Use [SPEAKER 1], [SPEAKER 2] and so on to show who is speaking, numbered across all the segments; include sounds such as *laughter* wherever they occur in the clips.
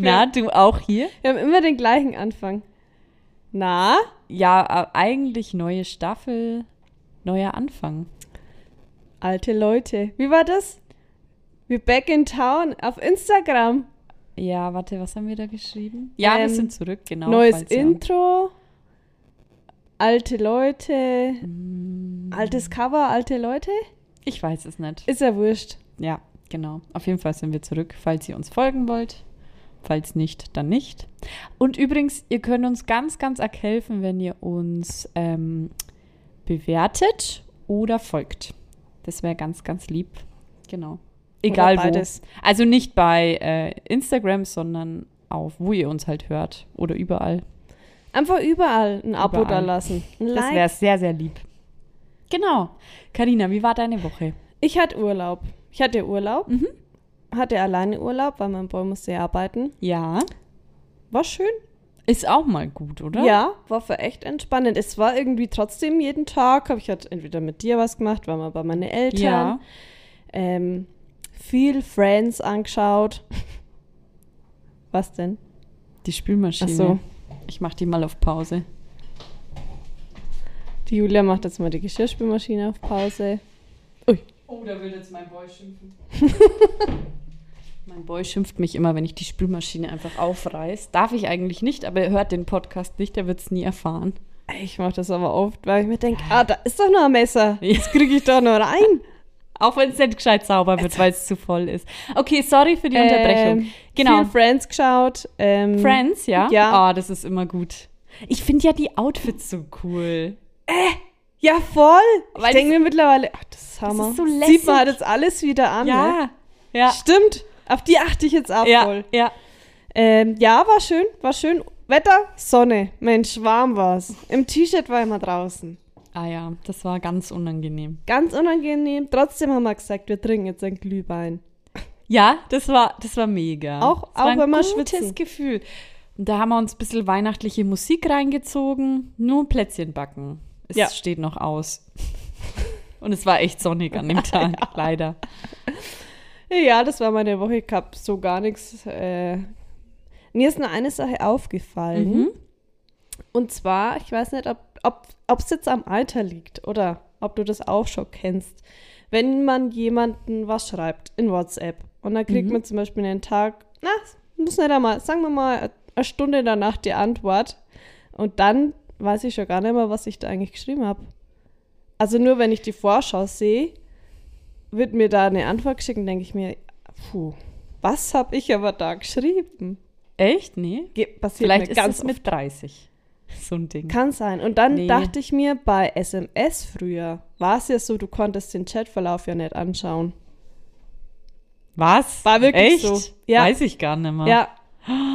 [SPEAKER 1] Na, du auch hier?
[SPEAKER 2] Wir haben immer den gleichen Anfang. Na?
[SPEAKER 1] Ja, äh, eigentlich neue Staffel, neuer Anfang.
[SPEAKER 2] Alte Leute. Wie war das? Wir back in town auf Instagram.
[SPEAKER 1] Ja, warte, was haben wir da geschrieben? Ja, wir
[SPEAKER 2] Ähm,
[SPEAKER 1] sind zurück, genau.
[SPEAKER 2] Neues Intro. Alte Leute.
[SPEAKER 1] Mm,
[SPEAKER 2] Altes Cover, alte Leute?
[SPEAKER 1] Ich weiß es nicht.
[SPEAKER 2] Ist ja wurscht.
[SPEAKER 1] Ja, genau. Auf jeden Fall sind wir zurück, falls ihr uns folgen wollt. Falls nicht, dann nicht. Und übrigens, ihr könnt uns ganz, ganz arg helfen, wenn ihr uns ähm, bewertet oder folgt. Das wäre ganz, ganz lieb. Genau. Egal
[SPEAKER 2] Oder
[SPEAKER 1] wo.
[SPEAKER 2] beides.
[SPEAKER 1] Also nicht bei äh, Instagram, sondern auf, wo ihr uns halt hört. Oder überall.
[SPEAKER 2] Einfach überall ein Abo
[SPEAKER 1] Überall.
[SPEAKER 2] da lassen. Ein
[SPEAKER 1] Das
[SPEAKER 2] Like.
[SPEAKER 1] wäre sehr, sehr lieb. Genau. Karina, wie war deine Woche?
[SPEAKER 2] Ich hatte Urlaub. Ich hatte Urlaub.
[SPEAKER 1] Mhm.
[SPEAKER 2] Hatte alleine Urlaub, weil mein Boy musste arbeiten.
[SPEAKER 1] Ja.
[SPEAKER 2] War schön.
[SPEAKER 1] Ist auch mal gut, oder?
[SPEAKER 2] Ja, war für echt entspannend. Es war irgendwie trotzdem jeden Tag, habe ich halt entweder mit dir was gemacht, war mal bei meinen Eltern.
[SPEAKER 1] Ja.
[SPEAKER 2] Ähm, viel Friends angeschaut. *laughs* Was denn?
[SPEAKER 1] Die Spülmaschine.
[SPEAKER 2] Ach so.
[SPEAKER 1] Ich mach die mal auf Pause.
[SPEAKER 2] Die Julia macht jetzt mal die Geschirrspülmaschine auf Pause.
[SPEAKER 1] Oh, da will jetzt mein Boy schimpfen. *laughs* mein Boy schimpft mich immer, wenn ich die Spülmaschine einfach aufreiß. Darf ich eigentlich nicht, aber er hört den Podcast nicht, er wird es nie erfahren.
[SPEAKER 2] Ich mache das aber oft, weil ich mir denke, ah, da ist doch noch ein Messer. *laughs* Das kriege ich doch noch rein. *laughs*
[SPEAKER 1] Auch wenn es nicht gescheit sauber wird, weil es zu voll ist. Okay, sorry für die Unterbrechung.
[SPEAKER 2] Ähm,
[SPEAKER 1] Genau.
[SPEAKER 2] Viel Friends geschaut. Ähm,
[SPEAKER 1] Friends, ja?
[SPEAKER 2] Ja.
[SPEAKER 1] Ah, das ist immer gut. Ich finde ja die Outfits so cool.
[SPEAKER 2] Ja, voll.
[SPEAKER 1] Weil
[SPEAKER 2] ich denke mir mittlerweile, ach, das ist Hammer.
[SPEAKER 1] ist so
[SPEAKER 2] Sieht
[SPEAKER 1] lässig.
[SPEAKER 2] man halt jetzt alles wieder an. Ne?
[SPEAKER 1] Ja. Ja.
[SPEAKER 2] Stimmt. Auf die achte ich jetzt auch
[SPEAKER 1] Ja,
[SPEAKER 2] voll.
[SPEAKER 1] ja.
[SPEAKER 2] Ähm, ja, war schön, war schön. Wetter, Sonne. Mensch, warm war's. Im T-Shirt war ich mal draußen.
[SPEAKER 1] Ah ja, das war ganz unangenehm.
[SPEAKER 2] Ganz unangenehm. Trotzdem haben wir gesagt, wir trinken jetzt ein Glühwein.
[SPEAKER 1] Ja, das war, das war mega.
[SPEAKER 2] Auch-
[SPEAKER 1] das
[SPEAKER 2] auch
[SPEAKER 1] ein
[SPEAKER 2] wenn wir
[SPEAKER 1] gutes
[SPEAKER 2] schwitzen.
[SPEAKER 1] Gefühl. Und da haben wir uns ein bisschen weihnachtliche Musik reingezogen. Nur Plätzchen backen. Es
[SPEAKER 2] Ja.
[SPEAKER 1] steht noch aus. Und es war echt sonnig an dem *laughs* Tag, leider.
[SPEAKER 2] Ja, das war meine Woche. Ich hab so gar nichts. Äh, mir ist nur eine Sache aufgefallen.
[SPEAKER 1] Mhm.
[SPEAKER 2] Und zwar, ich weiß nicht, ob es jetzt am Alter liegt oder ob du das auch schon kennst. Wenn man jemanden was schreibt in WhatsApp und dann kriegt
[SPEAKER 1] Mhm.
[SPEAKER 2] man zum Beispiel einen Tag, na, muss nicht einmal, sagen wir mal, eine Stunde danach die Antwort und dann weiß ich schon gar nicht mehr, was ich da eigentlich geschrieben habe. Also nur wenn ich die Vorschau sehe, wird mir da eine Antwort geschickt und denke ich mir, puh, was habe ich aber da geschrieben?
[SPEAKER 1] Echt? Nee.
[SPEAKER 2] Ge passiert
[SPEAKER 1] Vielleicht
[SPEAKER 2] mir
[SPEAKER 1] ist
[SPEAKER 2] ganz
[SPEAKER 1] es mit 30. So ein Ding.
[SPEAKER 2] kann sein. Und dann
[SPEAKER 1] Nee.
[SPEAKER 2] dachte ich mir, bei SMS früher war es ja so, du konntest den Chatverlauf ja nicht anschauen.
[SPEAKER 1] Was?
[SPEAKER 2] War wirklich
[SPEAKER 1] Echt?
[SPEAKER 2] so. Ja.
[SPEAKER 1] Weiß ich gar nicht mehr.
[SPEAKER 2] Ja.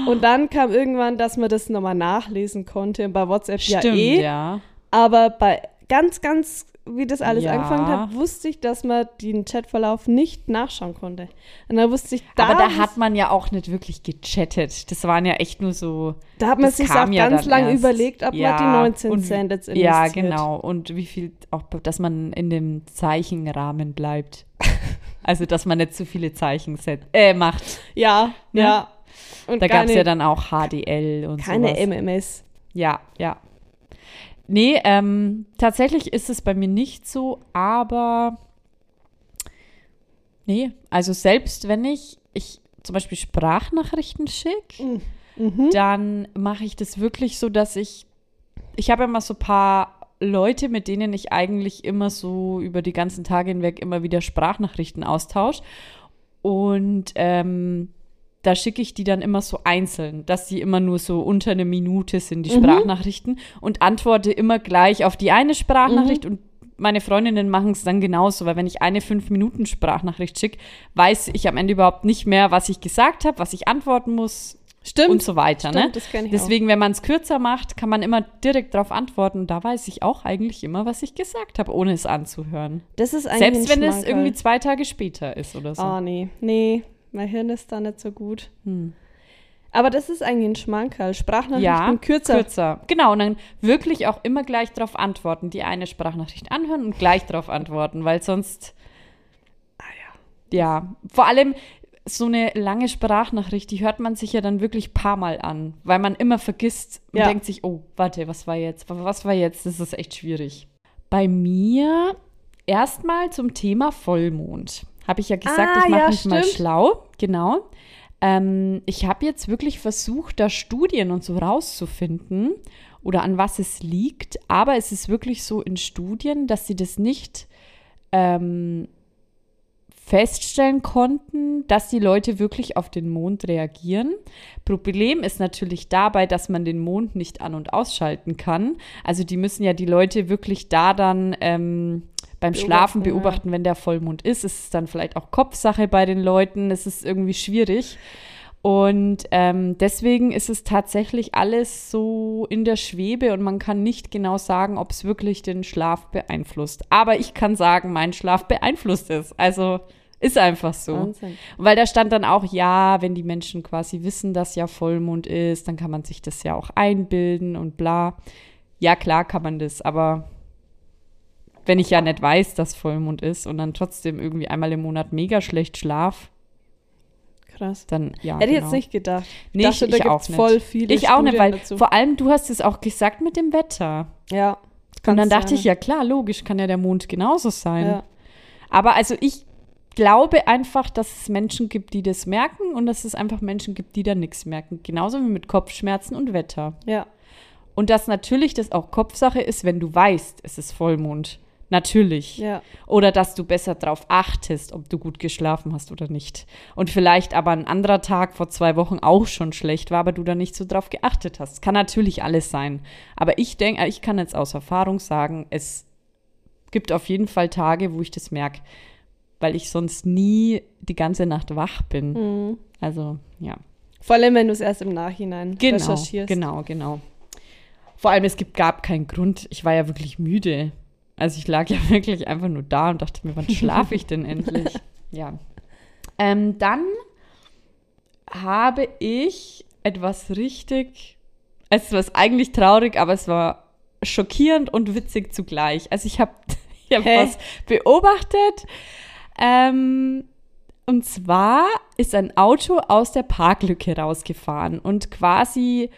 [SPEAKER 2] Und dann kam irgendwann, dass man das nochmal nachlesen konnte. Und bei WhatsApp
[SPEAKER 1] Stimmt,
[SPEAKER 2] ja eh.
[SPEAKER 1] ja.
[SPEAKER 2] Aber bei ganz, ganz, wie das alles
[SPEAKER 1] Ja.
[SPEAKER 2] angefangen hat, wusste ich, dass man den Chatverlauf nicht nachschauen konnte. Und dann wusste ich, da,
[SPEAKER 1] Aber da hat man ja auch nicht wirklich gechattet. Das waren ja echt nur so.
[SPEAKER 2] da hat man sich auch
[SPEAKER 1] ja
[SPEAKER 2] ganz lange
[SPEAKER 1] erst.
[SPEAKER 2] überlegt, ob
[SPEAKER 1] Ja,
[SPEAKER 2] man die 19
[SPEAKER 1] und-
[SPEAKER 2] Cent jetzt
[SPEAKER 1] Ja,
[SPEAKER 2] investiert.
[SPEAKER 1] genau. Und wie viel, auch, dass man in dem Zeichenrahmen bleibt. *laughs* also, dass man nicht zu viele Zeichen set, äh, macht.
[SPEAKER 2] Ja,
[SPEAKER 1] Ne?
[SPEAKER 2] ja. Und
[SPEAKER 1] Da gab es ja dann auch HDL und
[SPEAKER 2] keine
[SPEAKER 1] sowas.
[SPEAKER 2] MMS.
[SPEAKER 1] Ja, ja. Nee, ähm, tatsächlich ist es bei mir nicht so, aber nee, also selbst wenn ich, ich zum Beispiel Sprachnachrichten schicke,
[SPEAKER 2] Mhm.
[SPEAKER 1] dann mache ich das wirklich so, dass ich, ich habe immer so ein paar Leute, mit denen ich eigentlich immer so über die ganzen Tage hinweg immer wieder Sprachnachrichten austausche. Und ähm, da schicke ich die dann immer so einzeln, dass sie immer nur so unter eine Minute sind, die
[SPEAKER 2] Mhm.
[SPEAKER 1] Sprachnachrichten, und antworte immer gleich auf die eine Sprachnachricht und meine Freundinnen machen es dann genauso, weil wenn ich eine fünf Minuten Sprachnachricht schicke, weiß ich am Ende überhaupt nicht mehr, was ich gesagt habe, was ich antworten muss
[SPEAKER 2] Stimmt.
[SPEAKER 1] und so weiter.
[SPEAKER 2] Stimmt,
[SPEAKER 1] ne?
[SPEAKER 2] das kenn ich
[SPEAKER 1] Deswegen, wenn man es kürzer macht, kann man immer direkt darauf antworten. Und da weiß ich auch eigentlich immer, was ich gesagt habe, ohne es anzuhören.
[SPEAKER 2] Das ist eigentlich
[SPEAKER 1] Selbst wenn es irgendwie zwei Tage später ist oder so.
[SPEAKER 2] Oh, nee. Nee, mein Hirn ist da nicht so gut.
[SPEAKER 1] Hm.
[SPEAKER 2] Aber das ist eigentlich ein Schmankerl. Sprachnachrichten
[SPEAKER 1] Ja,
[SPEAKER 2] kürzer.
[SPEAKER 1] kürzer. Genau, und dann wirklich auch immer gleich darauf antworten. Die eine Sprachnachricht anhören und gleich darauf antworten, weil sonst.
[SPEAKER 2] Ah
[SPEAKER 1] Ja, vor allem so eine lange Sprachnachricht, die hört man sich ja dann wirklich paar Mal an, weil man immer vergisst und
[SPEAKER 2] Ja.
[SPEAKER 1] denkt sich, oh, warte, was war jetzt? Was war jetzt? Das ist echt schwierig. Bei mir erstmal zum Thema Vollmond. Habe ich ja gesagt,
[SPEAKER 2] Ah,
[SPEAKER 1] ich mache
[SPEAKER 2] ja,
[SPEAKER 1] mich mal
[SPEAKER 2] stimmt.
[SPEAKER 1] schlau. Genau. Ähm, ich habe jetzt wirklich versucht, da Studien und so rauszufinden oder an was es liegt. Aber es ist wirklich so in Studien, dass sie das nicht ähm, feststellen konnten, dass die Leute wirklich auf den Mond reagieren. Problem ist natürlich dabei, dass man den Mond nicht an- und ausschalten kann. Also die müssen ja die Leute wirklich da dann ähm, beim Schlafen
[SPEAKER 2] Beobachten, ja.
[SPEAKER 1] wenn der Vollmond ist. Es ist dann vielleicht auch Kopfsache bei den Leuten. Es ist irgendwie schwierig. Und ähm, deswegen ist es tatsächlich alles so in der Schwebe und man kann nicht genau sagen, ob es wirklich den Schlaf beeinflusst. Aber ich kann sagen, mein Schlaf beeinflusst es. Also ist einfach so.
[SPEAKER 2] Wahnsinn.
[SPEAKER 1] Weil da stand dann auch, ja, wenn die Menschen quasi wissen, dass ja Vollmond ist, dann kann man sich das ja auch einbilden und bla. Ja, klar kann man das, aber wenn ich ja nicht weiß, dass Vollmond ist und dann trotzdem irgendwie einmal im Monat mega schlecht schlaf,
[SPEAKER 2] Krass.
[SPEAKER 1] dann ja.
[SPEAKER 2] Hätte ich
[SPEAKER 1] genau.
[SPEAKER 2] jetzt nicht gedacht.
[SPEAKER 1] Nee,
[SPEAKER 2] dachte,
[SPEAKER 1] ich,
[SPEAKER 2] da
[SPEAKER 1] ich auch nicht.
[SPEAKER 2] voll viele
[SPEAKER 1] Ich auch nicht,
[SPEAKER 2] Studien
[SPEAKER 1] weil
[SPEAKER 2] dazu.
[SPEAKER 1] vor allem du hast es auch gesagt mit dem Wetter.
[SPEAKER 2] Ja.
[SPEAKER 1] Und dann dachte
[SPEAKER 2] sein.
[SPEAKER 1] ich, ja klar, logisch, kann ja der Mond genauso sein.
[SPEAKER 2] Ja.
[SPEAKER 1] Aber also ich glaube einfach, dass es Menschen gibt, die das merken und dass es einfach Menschen gibt, die da nichts merken. Genauso wie mit Kopfschmerzen und Wetter.
[SPEAKER 2] Ja.
[SPEAKER 1] Und dass natürlich das auch Kopfsache ist, wenn du weißt, es ist Vollmond. Natürlich.
[SPEAKER 2] Ja.
[SPEAKER 1] Oder dass du besser darauf achtest, ob du gut geschlafen hast oder nicht. Und vielleicht aber ein anderer Tag vor zwei Wochen auch schon schlecht war, aber du da nicht so drauf geachtet hast. Kann natürlich alles sein. Aber ich denke, ich kann jetzt aus Erfahrung sagen, es gibt auf jeden Fall Tage, wo ich das merke, weil ich sonst nie die ganze Nacht wach bin.
[SPEAKER 2] Mhm.
[SPEAKER 1] Also, ja.
[SPEAKER 2] Vor allem, wenn du es erst im Nachhinein
[SPEAKER 1] Genau,
[SPEAKER 2] recherchierst.
[SPEAKER 1] genau, genau. Vor allem, es gibt, gab keinen Grund. Ich war ja wirklich müde. Also ich lag ja *laughs* wirklich einfach nur da und dachte mir, wann schlafe ich denn endlich? *laughs* Ja. Ähm, dann habe ich etwas richtig, es war eigentlich traurig, aber es war schockierend und witzig zugleich. Also ich habe *laughs* ich hab was beobachtet. Ähm, und zwar ist ein Auto aus der Parklücke rausgefahren und quasi,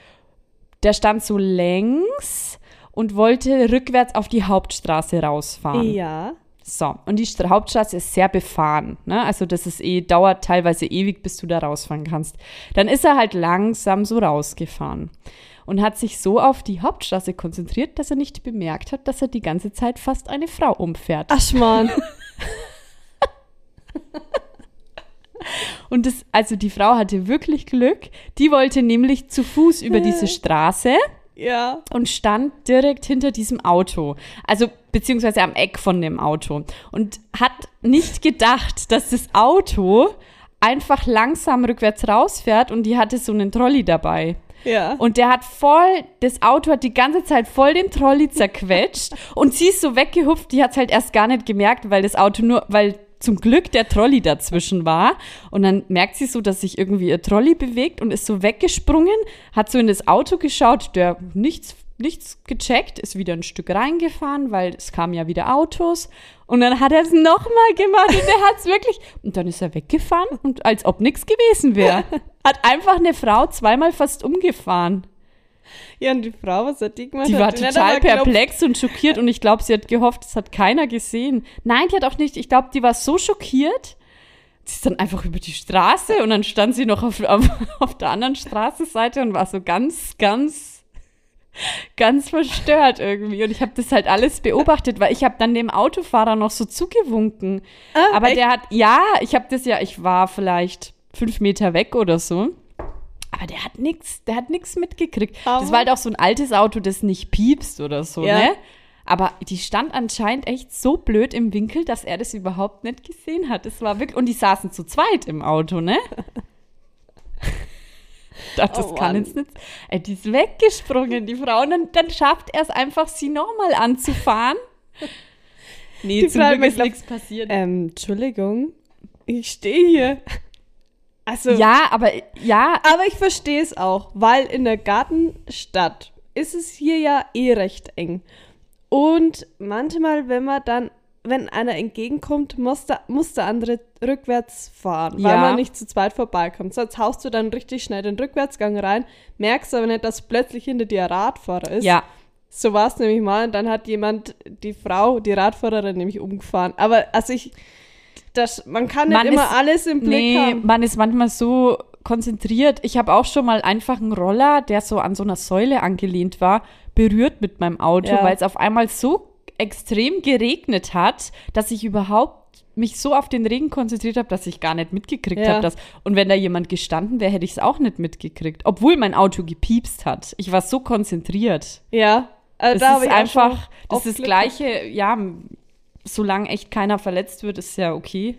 [SPEAKER 1] der stand so längs und wollte rückwärts auf die Hauptstraße rausfahren.
[SPEAKER 2] Ja.
[SPEAKER 1] So, und die Stra Hauptstraße ist sehr befahren. Ne? Also das ist eh, dauert teilweise ewig, bis du da rausfahren kannst. Dann ist er halt langsam so rausgefahren und hat sich so auf die Hauptstraße konzentriert, dass er nicht bemerkt hat, dass er die ganze Zeit fast eine Frau umfährt.
[SPEAKER 2] Aschmann. *laughs*
[SPEAKER 1] Und das, also die Frau hatte wirklich Glück. Die wollte nämlich zu Fuß über diese *laughs* Straße
[SPEAKER 2] ja.
[SPEAKER 1] und stand direkt hinter diesem Auto. Also beziehungsweise am Eck von dem Auto. Und hat nicht gedacht, dass das Auto einfach langsam rückwärts rausfährt und die hatte so einen Trolley dabei.
[SPEAKER 2] Ja.
[SPEAKER 1] Und der hat voll, das Auto hat die ganze Zeit voll den Trolley zerquetscht und sie ist so weggehupft, die hat es halt erst gar nicht gemerkt, weil das Auto nur, weil zum Glück der Trolley dazwischen war. Und dann merkt sie so, dass sich irgendwie ihr Trolley bewegt und ist so weggesprungen, hat so in das Auto geschaut, der nichts, nichts gecheckt, ist wieder ein Stück reingefahren, weil es kamen ja wieder Autos. Und dann hat er es nochmal gemacht und der hat es wirklich. Und dann ist er weggefahren und als ob nichts gewesen wäre. *laughs* Hat einfach eine Frau zweimal fast umgefahren.
[SPEAKER 2] Ja, und die Frau, was hat die gemacht?
[SPEAKER 1] Die war total perplex und schockiert und ich glaube, sie hat gehofft, es hat keiner gesehen. Nein, die hat auch nicht, ich glaube, die war so schockiert. Sie ist dann einfach über die Straße und dann stand sie noch auf, auf, auf der anderen Straßenseite und war so ganz, ganz, ganz verstört irgendwie. Und ich habe das halt alles beobachtet, weil ich habe dann dem Autofahrer noch so zugewunken.
[SPEAKER 2] Ah,
[SPEAKER 1] Aber
[SPEAKER 2] echt?
[SPEAKER 1] der hat, ja, ich habe das ja, ich war vielleicht fünf Meter weg oder so. Aber der hat nichts, der hat nichts mitgekriegt. Das
[SPEAKER 2] Aber-
[SPEAKER 1] war halt auch so ein altes Auto, das nicht piepst oder so,
[SPEAKER 2] Ja.
[SPEAKER 1] ne? Aber die stand anscheinend echt so blöd im Winkel, dass er das überhaupt nicht gesehen hat. Das war wirklich, und die saßen zu zweit im Auto, ne? *laughs* Dachte, das
[SPEAKER 2] Oh
[SPEAKER 1] kann jetzt nicht. Ey, die ist weggesprungen, die Frau. Und dann, dann schafft er es einfach, sie nochmal anzufahren. Nee,
[SPEAKER 2] Die
[SPEAKER 1] zum
[SPEAKER 2] Frau
[SPEAKER 1] Glück ist
[SPEAKER 2] geglaubt,
[SPEAKER 1] nichts passiert.
[SPEAKER 2] Ähm, Entschuldigung, ich stehe hier. Also,
[SPEAKER 1] Ja, aber ja,
[SPEAKER 2] aber ich verstehe es auch, weil in der Gartenstadt ist es hier ja eh recht eng. Und manchmal, wenn man dann, wenn einer entgegenkommt, muss der, muss der andere rückwärts fahren, weil
[SPEAKER 1] Ja.
[SPEAKER 2] man nicht zu zweit vorbeikommt. Sonst haust du dann richtig schnell den Rückwärtsgang rein, merkst aber nicht, dass plötzlich hinter dir ein Radfahrer ist.
[SPEAKER 1] ja,
[SPEAKER 2] So war es nämlich mal. Und dann hat jemand die Frau, die Radfahrerin, nämlich umgefahren. Aber also ich, das, man kann nicht
[SPEAKER 1] Man
[SPEAKER 2] immer
[SPEAKER 1] ist-
[SPEAKER 2] alles im Blick
[SPEAKER 1] nee,
[SPEAKER 2] haben.
[SPEAKER 1] man ist manchmal so konzentriert. Ich habe auch schon mal einfach einen Roller, der so an so einer Säule angelehnt war, berührt mit meinem Auto,
[SPEAKER 2] Ja.
[SPEAKER 1] weil es auf einmal so extrem geregnet hat, dass ich überhaupt mich so auf den Regen konzentriert habe, dass ich gar nicht mitgekriegt
[SPEAKER 2] Ja.
[SPEAKER 1] habe, dass und wenn da jemand gestanden wäre, hätte ich es auch nicht mitgekriegt, obwohl mein Auto gepiepst hat. Ich war so konzentriert.
[SPEAKER 2] Ja, äh,
[SPEAKER 1] Das
[SPEAKER 2] da
[SPEAKER 1] ist einfach, das ist das Gleiche, ja, solange echt keiner verletzt wird, ist ja okay.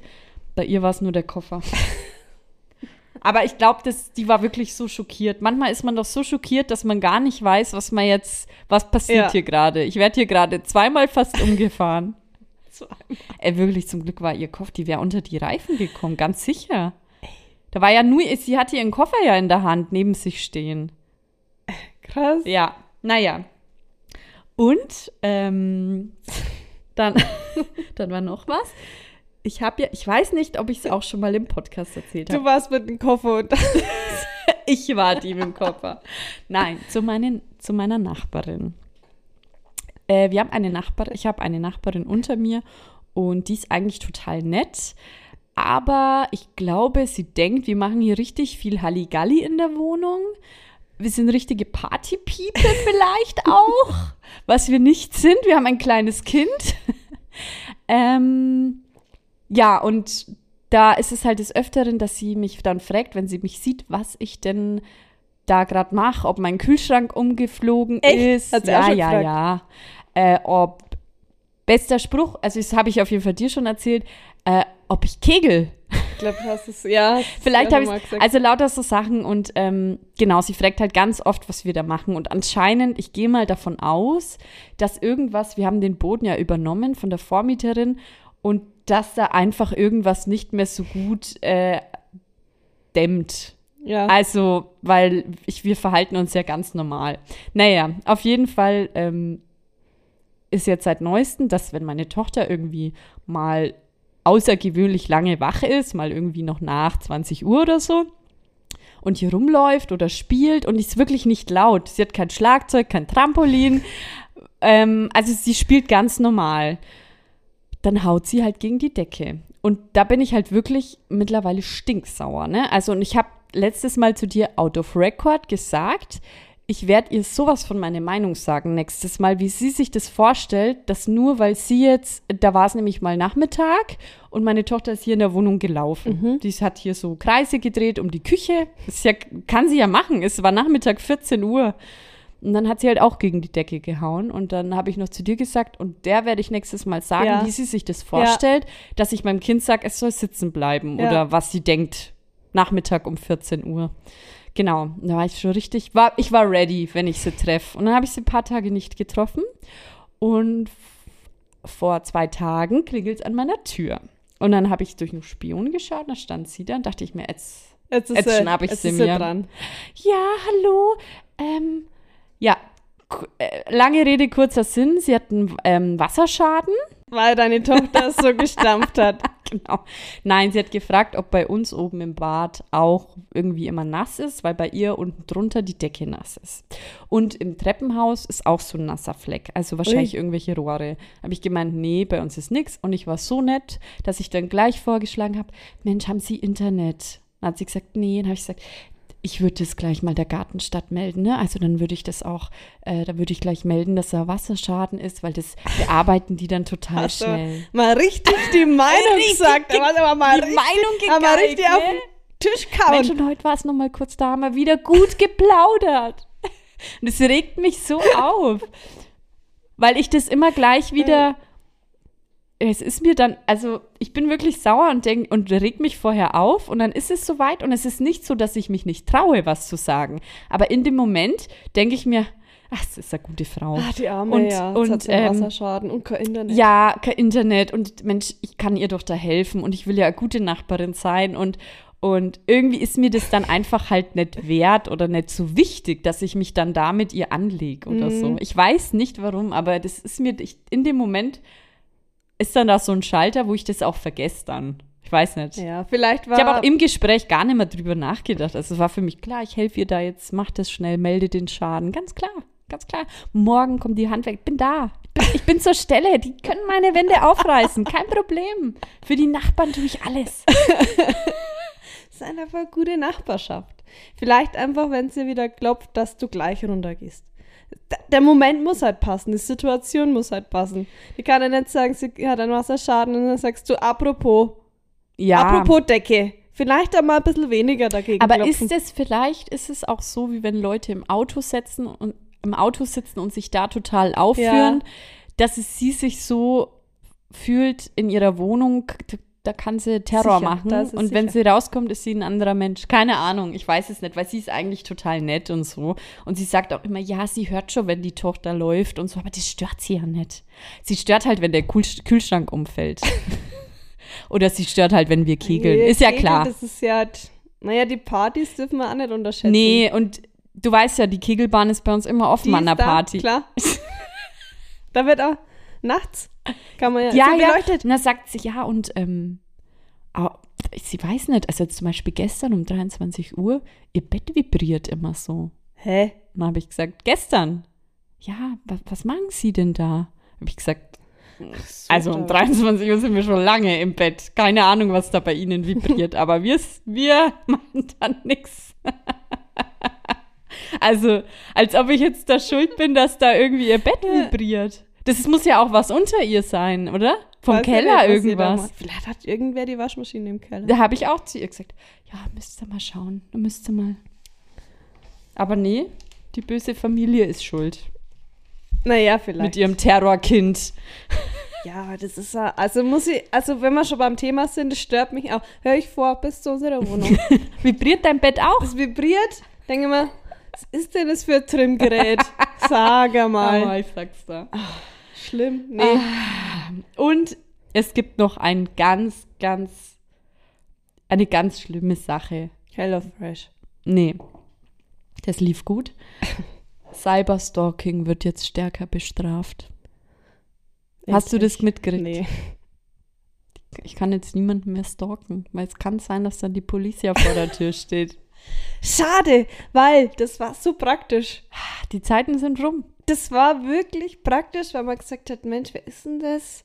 [SPEAKER 1] Bei ihr war es nur der Koffer. *laughs* Aber ich glaube, die war wirklich so schockiert. Manchmal ist man doch so schockiert, dass man gar nicht weiß, was man jetzt, was passiert
[SPEAKER 2] Ja.
[SPEAKER 1] hier gerade. Ich werde hier gerade zweimal fast umgefahren. *laughs*
[SPEAKER 2] Zweimal.
[SPEAKER 1] Ey, wirklich, zum Glück war ihr Koffer, die wäre unter die Reifen gekommen, ganz sicher. Da war ja nur, sie hatte ihren Koffer ja in der Hand neben sich stehen.
[SPEAKER 2] Krass.
[SPEAKER 1] Ja, naja. Und ähm, dann, *laughs* *laughs* dann war noch was. Ich habe ja, ich weiß nicht, ob ich es auch schon mal im Podcast erzählt
[SPEAKER 2] Du
[SPEAKER 1] habe.
[SPEAKER 2] warst mit dem Koffer und *laughs* *laughs*
[SPEAKER 1] Ich war die mit dem Koffer. Nein, zu, meinen, zu meiner Nachbarin. Äh, wir haben eine Nachbarin, ich habe eine Nachbarin unter mir und die ist eigentlich total nett. Aber ich glaube, sie denkt, wir machen hier richtig viel Halligalli in der Wohnung. Wir sind richtige Party-People vielleicht auch, was wir nicht sind. Wir haben ein kleines Kind. Ähm, ja, und da ist es halt des Öfteren, dass sie mich dann fragt, wenn sie mich sieht, was ich denn da gerade mache, ob mein Kühlschrank umgeflogen
[SPEAKER 2] Echt?
[SPEAKER 1] ist.
[SPEAKER 2] Hat sie
[SPEAKER 1] ja, ja, ja. Äh, ob bester Spruch, also das habe ich auf jeden Fall dir schon erzählt, äh, ob ich kegel.
[SPEAKER 2] ich glaube, du hast es, ja.
[SPEAKER 1] Vielleicht habe ich also lauter so Sachen und ähm, genau, sie fragt halt ganz oft, was wir da machen und anscheinend, ich gehe mal davon aus, dass irgendwas, wir haben den Boden ja übernommen von der Vormieterin und dass da einfach irgendwas nicht mehr so gut äh, dämmt.
[SPEAKER 2] ja.
[SPEAKER 1] Also, weil ich, wir verhalten uns ja ganz normal. Naja, auf jeden Fall ähm, ist jetzt seit neuestem, dass wenn meine Tochter irgendwie mal außergewöhnlich lange wach ist, mal irgendwie noch nach 20 Uhr oder so, und hier rumläuft oder spielt und ist wirklich nicht laut. Sie hat kein Schlagzeug, kein Trampolin. Ähm, also sie spielt ganz normal. Dann haut sie halt gegen die Decke. Und da bin ich halt wirklich mittlerweile stinksauer. Ne? Also, und ich habe letztes Mal zu dir out of record gesagt, ich werde ihr sowas von meine Meinung sagen nächstes Mal, wie sie sich das vorstellt, dass nur weil sie jetzt, da war es nämlich mal Nachmittag und meine Tochter ist hier in der Wohnung gelaufen. Die hat hier so Kreise gedreht um die Küche. Das ja, kann sie ja machen. Es war Nachmittag 14 Uhr. Und dann hat sie halt auch gegen die Decke gehauen. Und dann habe ich noch zu dir gesagt, und der werde ich nächstes Mal sagen,
[SPEAKER 2] Ja.
[SPEAKER 1] wie sie sich das vorstellt, dass ich meinem Kind sage, es soll sitzen bleiben
[SPEAKER 2] Ja.
[SPEAKER 1] oder was sie denkt, Nachmittag um 14 Uhr. Genau, da war ich schon richtig, war, ich war ready, wenn ich sie treffe. Und dann habe ich sie ein paar Tage nicht getroffen. Und vor zwei Tagen klingelt es an meiner Tür. Und dann habe ich durch einen Spion geschaut, da stand sie da und dachte ich mir, jetzt
[SPEAKER 2] Jetzt,
[SPEAKER 1] jetzt
[SPEAKER 2] sie-
[SPEAKER 1] schnapp ich
[SPEAKER 2] jetzt
[SPEAKER 1] sie mir.
[SPEAKER 2] dran.
[SPEAKER 1] ja, hallo. Ähm, ja, äh, lange Rede, kurzer Sinn. Sie hat einen ähm, Wasserschaden.
[SPEAKER 2] Weil deine Tochter es *laughs* so gestampft hat.
[SPEAKER 1] Genau. Nein, sie hat gefragt, ob bei uns oben im Bad auch irgendwie immer nass ist, weil bei ihr unten drunter die Decke nass ist. Und im Treppenhaus ist auch so ein nasser Fleck, also wahrscheinlich
[SPEAKER 2] Ui.
[SPEAKER 1] irgendwelche Rohre. Habe ich gemeint, nee, bei uns ist nichts. Und ich war so nett, dass ich dann gleich vorgeschlagen habe, Mensch, haben Sie Internet? Dann hat sie gesagt, nee. Dann habe ich gesagt, ich würde das gleich mal der Gartenstadt melden, ne? Also dann würde ich das auch, äh, da würde ich gleich melden, dass da Wasserschaden ist, weil das bearbeiten die dann total
[SPEAKER 2] du
[SPEAKER 1] schnell.
[SPEAKER 2] mal richtig die *laughs* Meinung
[SPEAKER 1] Richtig
[SPEAKER 2] gesagt. Da aber mal
[SPEAKER 1] die
[SPEAKER 2] richtig,
[SPEAKER 1] Meinung
[SPEAKER 2] aber
[SPEAKER 1] gegeigt,
[SPEAKER 2] richtig auf
[SPEAKER 1] ne?
[SPEAKER 2] den Tisch kauen.
[SPEAKER 1] Mensch, und heute war es nochmal kurz, da haben wir wieder gut geplaudert. Und es regt mich so auf, weil ich das immer gleich wieder, es ist mir dann, also ich bin wirklich sauer und denk, und reg mich vorher auf und dann ist es soweit und es ist nicht so, dass ich mich nicht traue, was zu sagen. Aber in dem Moment denke ich mir, ach, das ist eine gute Frau.
[SPEAKER 2] Ah, die Arme,
[SPEAKER 1] Und-
[SPEAKER 2] ja.
[SPEAKER 1] und,
[SPEAKER 2] hat
[SPEAKER 1] ähm,
[SPEAKER 2] Wasserschaden und kein Internet.
[SPEAKER 1] Ja, kein Internet und Mensch, ich kann ihr doch da helfen und ich will ja eine gute Nachbarin sein und, Und irgendwie ist mir das dann einfach halt nicht wert oder nicht so wichtig, dass ich mich dann da mit ihr anlege oder
[SPEAKER 2] Mhm.
[SPEAKER 1] so. Ich weiß nicht warum, aber das ist mir, in dem Moment ist dann da so ein Schalter, wo ich das auch vergesse dann. Ich weiß nicht.
[SPEAKER 2] Ja, vielleicht war.
[SPEAKER 1] Ich habe auch im Gespräch gar nicht mehr drüber nachgedacht. Also es war für mich klar, ich helfe ihr da jetzt, mach das schnell, melde den Schaden. Ganz klar, ganz klar. Morgen kommt die Handwerk, ich bin da. Ich bin, zur Stelle, die können meine Wände aufreißen, kein Problem. Für die Nachbarn tue ich alles.
[SPEAKER 2] Es *laughs* ist einfach eine gute Nachbarschaft. Vielleicht einfach, wenn sie wieder klopft, dass du gleich runtergehst. Der Moment muss halt passen, die Situation muss halt passen. Die kann ja nicht sagen, sie hat einen Wasserschaden und dann sagst du, apropos,
[SPEAKER 1] Ja.
[SPEAKER 2] apropos Decke. Vielleicht einmal ein bisschen weniger dagegen
[SPEAKER 1] Aber
[SPEAKER 2] klopfen.
[SPEAKER 1] ist es vielleicht, ist es auch so, wie wenn Leute im Auto sitzen und im Auto sitzen und sich da total aufführen, dass es sie sich so fühlt in ihrer Wohnung, da, kann sie Terror
[SPEAKER 2] Sicher,
[SPEAKER 1] machen. Und wenn
[SPEAKER 2] sicher.
[SPEAKER 1] sie rauskommt, ist sie ein anderer Mensch. Keine Ahnung, ich weiß es nicht, weil sie ist eigentlich total nett und so. Und sie sagt auch immer, ja, sie hört schon, wenn die Tochter läuft und so, aber das stört sie ja nicht. Sie stört halt, wenn der Kühl Kühlschrank umfällt. *laughs* Oder sie stört halt, wenn wir kegeln.
[SPEAKER 2] Nee,
[SPEAKER 1] ist ja
[SPEAKER 2] Kegeln,
[SPEAKER 1] klar.
[SPEAKER 2] Das ist ja, naja, die Partys dürfen wir auch nicht unterschätzen.
[SPEAKER 1] Nee, und du weißt ja, die Kegelbahn ist bei uns immer offen
[SPEAKER 2] Die
[SPEAKER 1] an der
[SPEAKER 2] ist da,
[SPEAKER 1] Party.
[SPEAKER 2] Klar. *laughs* da wird auch nachts, kann man ja,
[SPEAKER 1] Ja,
[SPEAKER 2] so
[SPEAKER 1] ja.
[SPEAKER 2] beleuchtet.
[SPEAKER 1] Und da sagt sie, ja, und ähm, sie weiß nicht, also jetzt zum Beispiel gestern um 23 Uhr, ihr Bett vibriert immer so.
[SPEAKER 2] Hä?
[SPEAKER 1] Und dann habe ich gesagt, gestern. Ja, was, was machen Sie denn da? Habe ich gesagt, also um 23 Uhr sind wir schon lange im Bett. Keine Ahnung, was da bei Ihnen vibriert, *laughs* aber wir, wir machen dann nichts. *laughs* Also, als ob ich jetzt da schuld bin, dass da irgendwie ihr Bett vibriert. Das muss ja auch was unter ihr sein, oder? Vom
[SPEAKER 2] Weiß
[SPEAKER 1] Keller
[SPEAKER 2] nicht,
[SPEAKER 1] irgendwas.
[SPEAKER 2] Vielleicht hat irgendwer die Waschmaschine im Keller.
[SPEAKER 1] Da habe ich auch zu ihr gesagt, ja, müsst ihr mal schauen, müsst ihr mal. Aber nee, die böse Familie ist schuld.
[SPEAKER 2] Naja, vielleicht.
[SPEAKER 1] Mit ihrem Terrorkind.
[SPEAKER 2] Ja, das ist ja, also muss ich, also wenn wir schon beim Thema sind, das stört mich auch. Hör ich vor, bis zu unserer Wohnung. *laughs*
[SPEAKER 1] Vibriert dein Bett auch?
[SPEAKER 2] Es vibriert, denke mal, was ist denn das für ein Trimgerät? Sag mal. *laughs*
[SPEAKER 1] ich sag's da.
[SPEAKER 2] Schlimm. Nee.
[SPEAKER 1] Und es gibt noch ein ganz, ganz, eine ganz schlimme Sache.
[SPEAKER 2] HelloFresh.
[SPEAKER 1] Nee, das lief gut. *laughs* Cyberstalking wird jetzt stärker bestraft. Hast du das mitgekriegt?
[SPEAKER 2] Nee.
[SPEAKER 1] Ich kann jetzt niemanden mehr stalken, weil es kann sein, dass dann die Polizei vor der Tür *laughs* steht.
[SPEAKER 2] Schade, weil das war so praktisch.
[SPEAKER 1] Die Zeiten sind rum.
[SPEAKER 2] Das war wirklich praktisch, weil man gesagt hat, Mensch, wer ist denn das?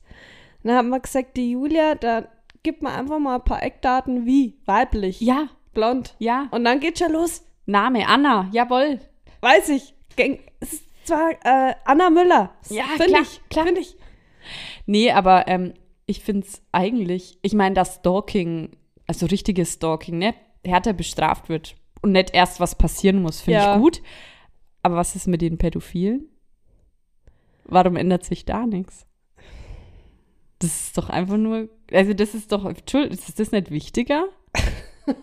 [SPEAKER 2] Dann hat man gesagt, die Julia, da gibt man einfach mal ein paar Eckdaten wie weiblich,
[SPEAKER 1] Ja,
[SPEAKER 2] blond.
[SPEAKER 1] ja.
[SPEAKER 2] Und dann geht schon los.
[SPEAKER 1] Name Anna, jawohl.
[SPEAKER 2] Weiß ich. Gäng- Es ist zwar äh, Anna Müller.
[SPEAKER 1] Ja,
[SPEAKER 2] Finde
[SPEAKER 1] klar,
[SPEAKER 2] ich.
[SPEAKER 1] klar.
[SPEAKER 2] Finde ich.
[SPEAKER 1] Nee, aber ähm, ich finde es eigentlich, ich meine, dass Stalking, also richtiges Stalking, ne, härter bestraft wird und nicht erst was passieren muss, finde
[SPEAKER 2] Ja.
[SPEAKER 1] ich gut. Aber was ist mit den Pädophilen? Warum ändert sich da nichts? Das ist doch einfach nur, also das ist doch, Entschuldigung, ist das nicht wichtiger? *laughs*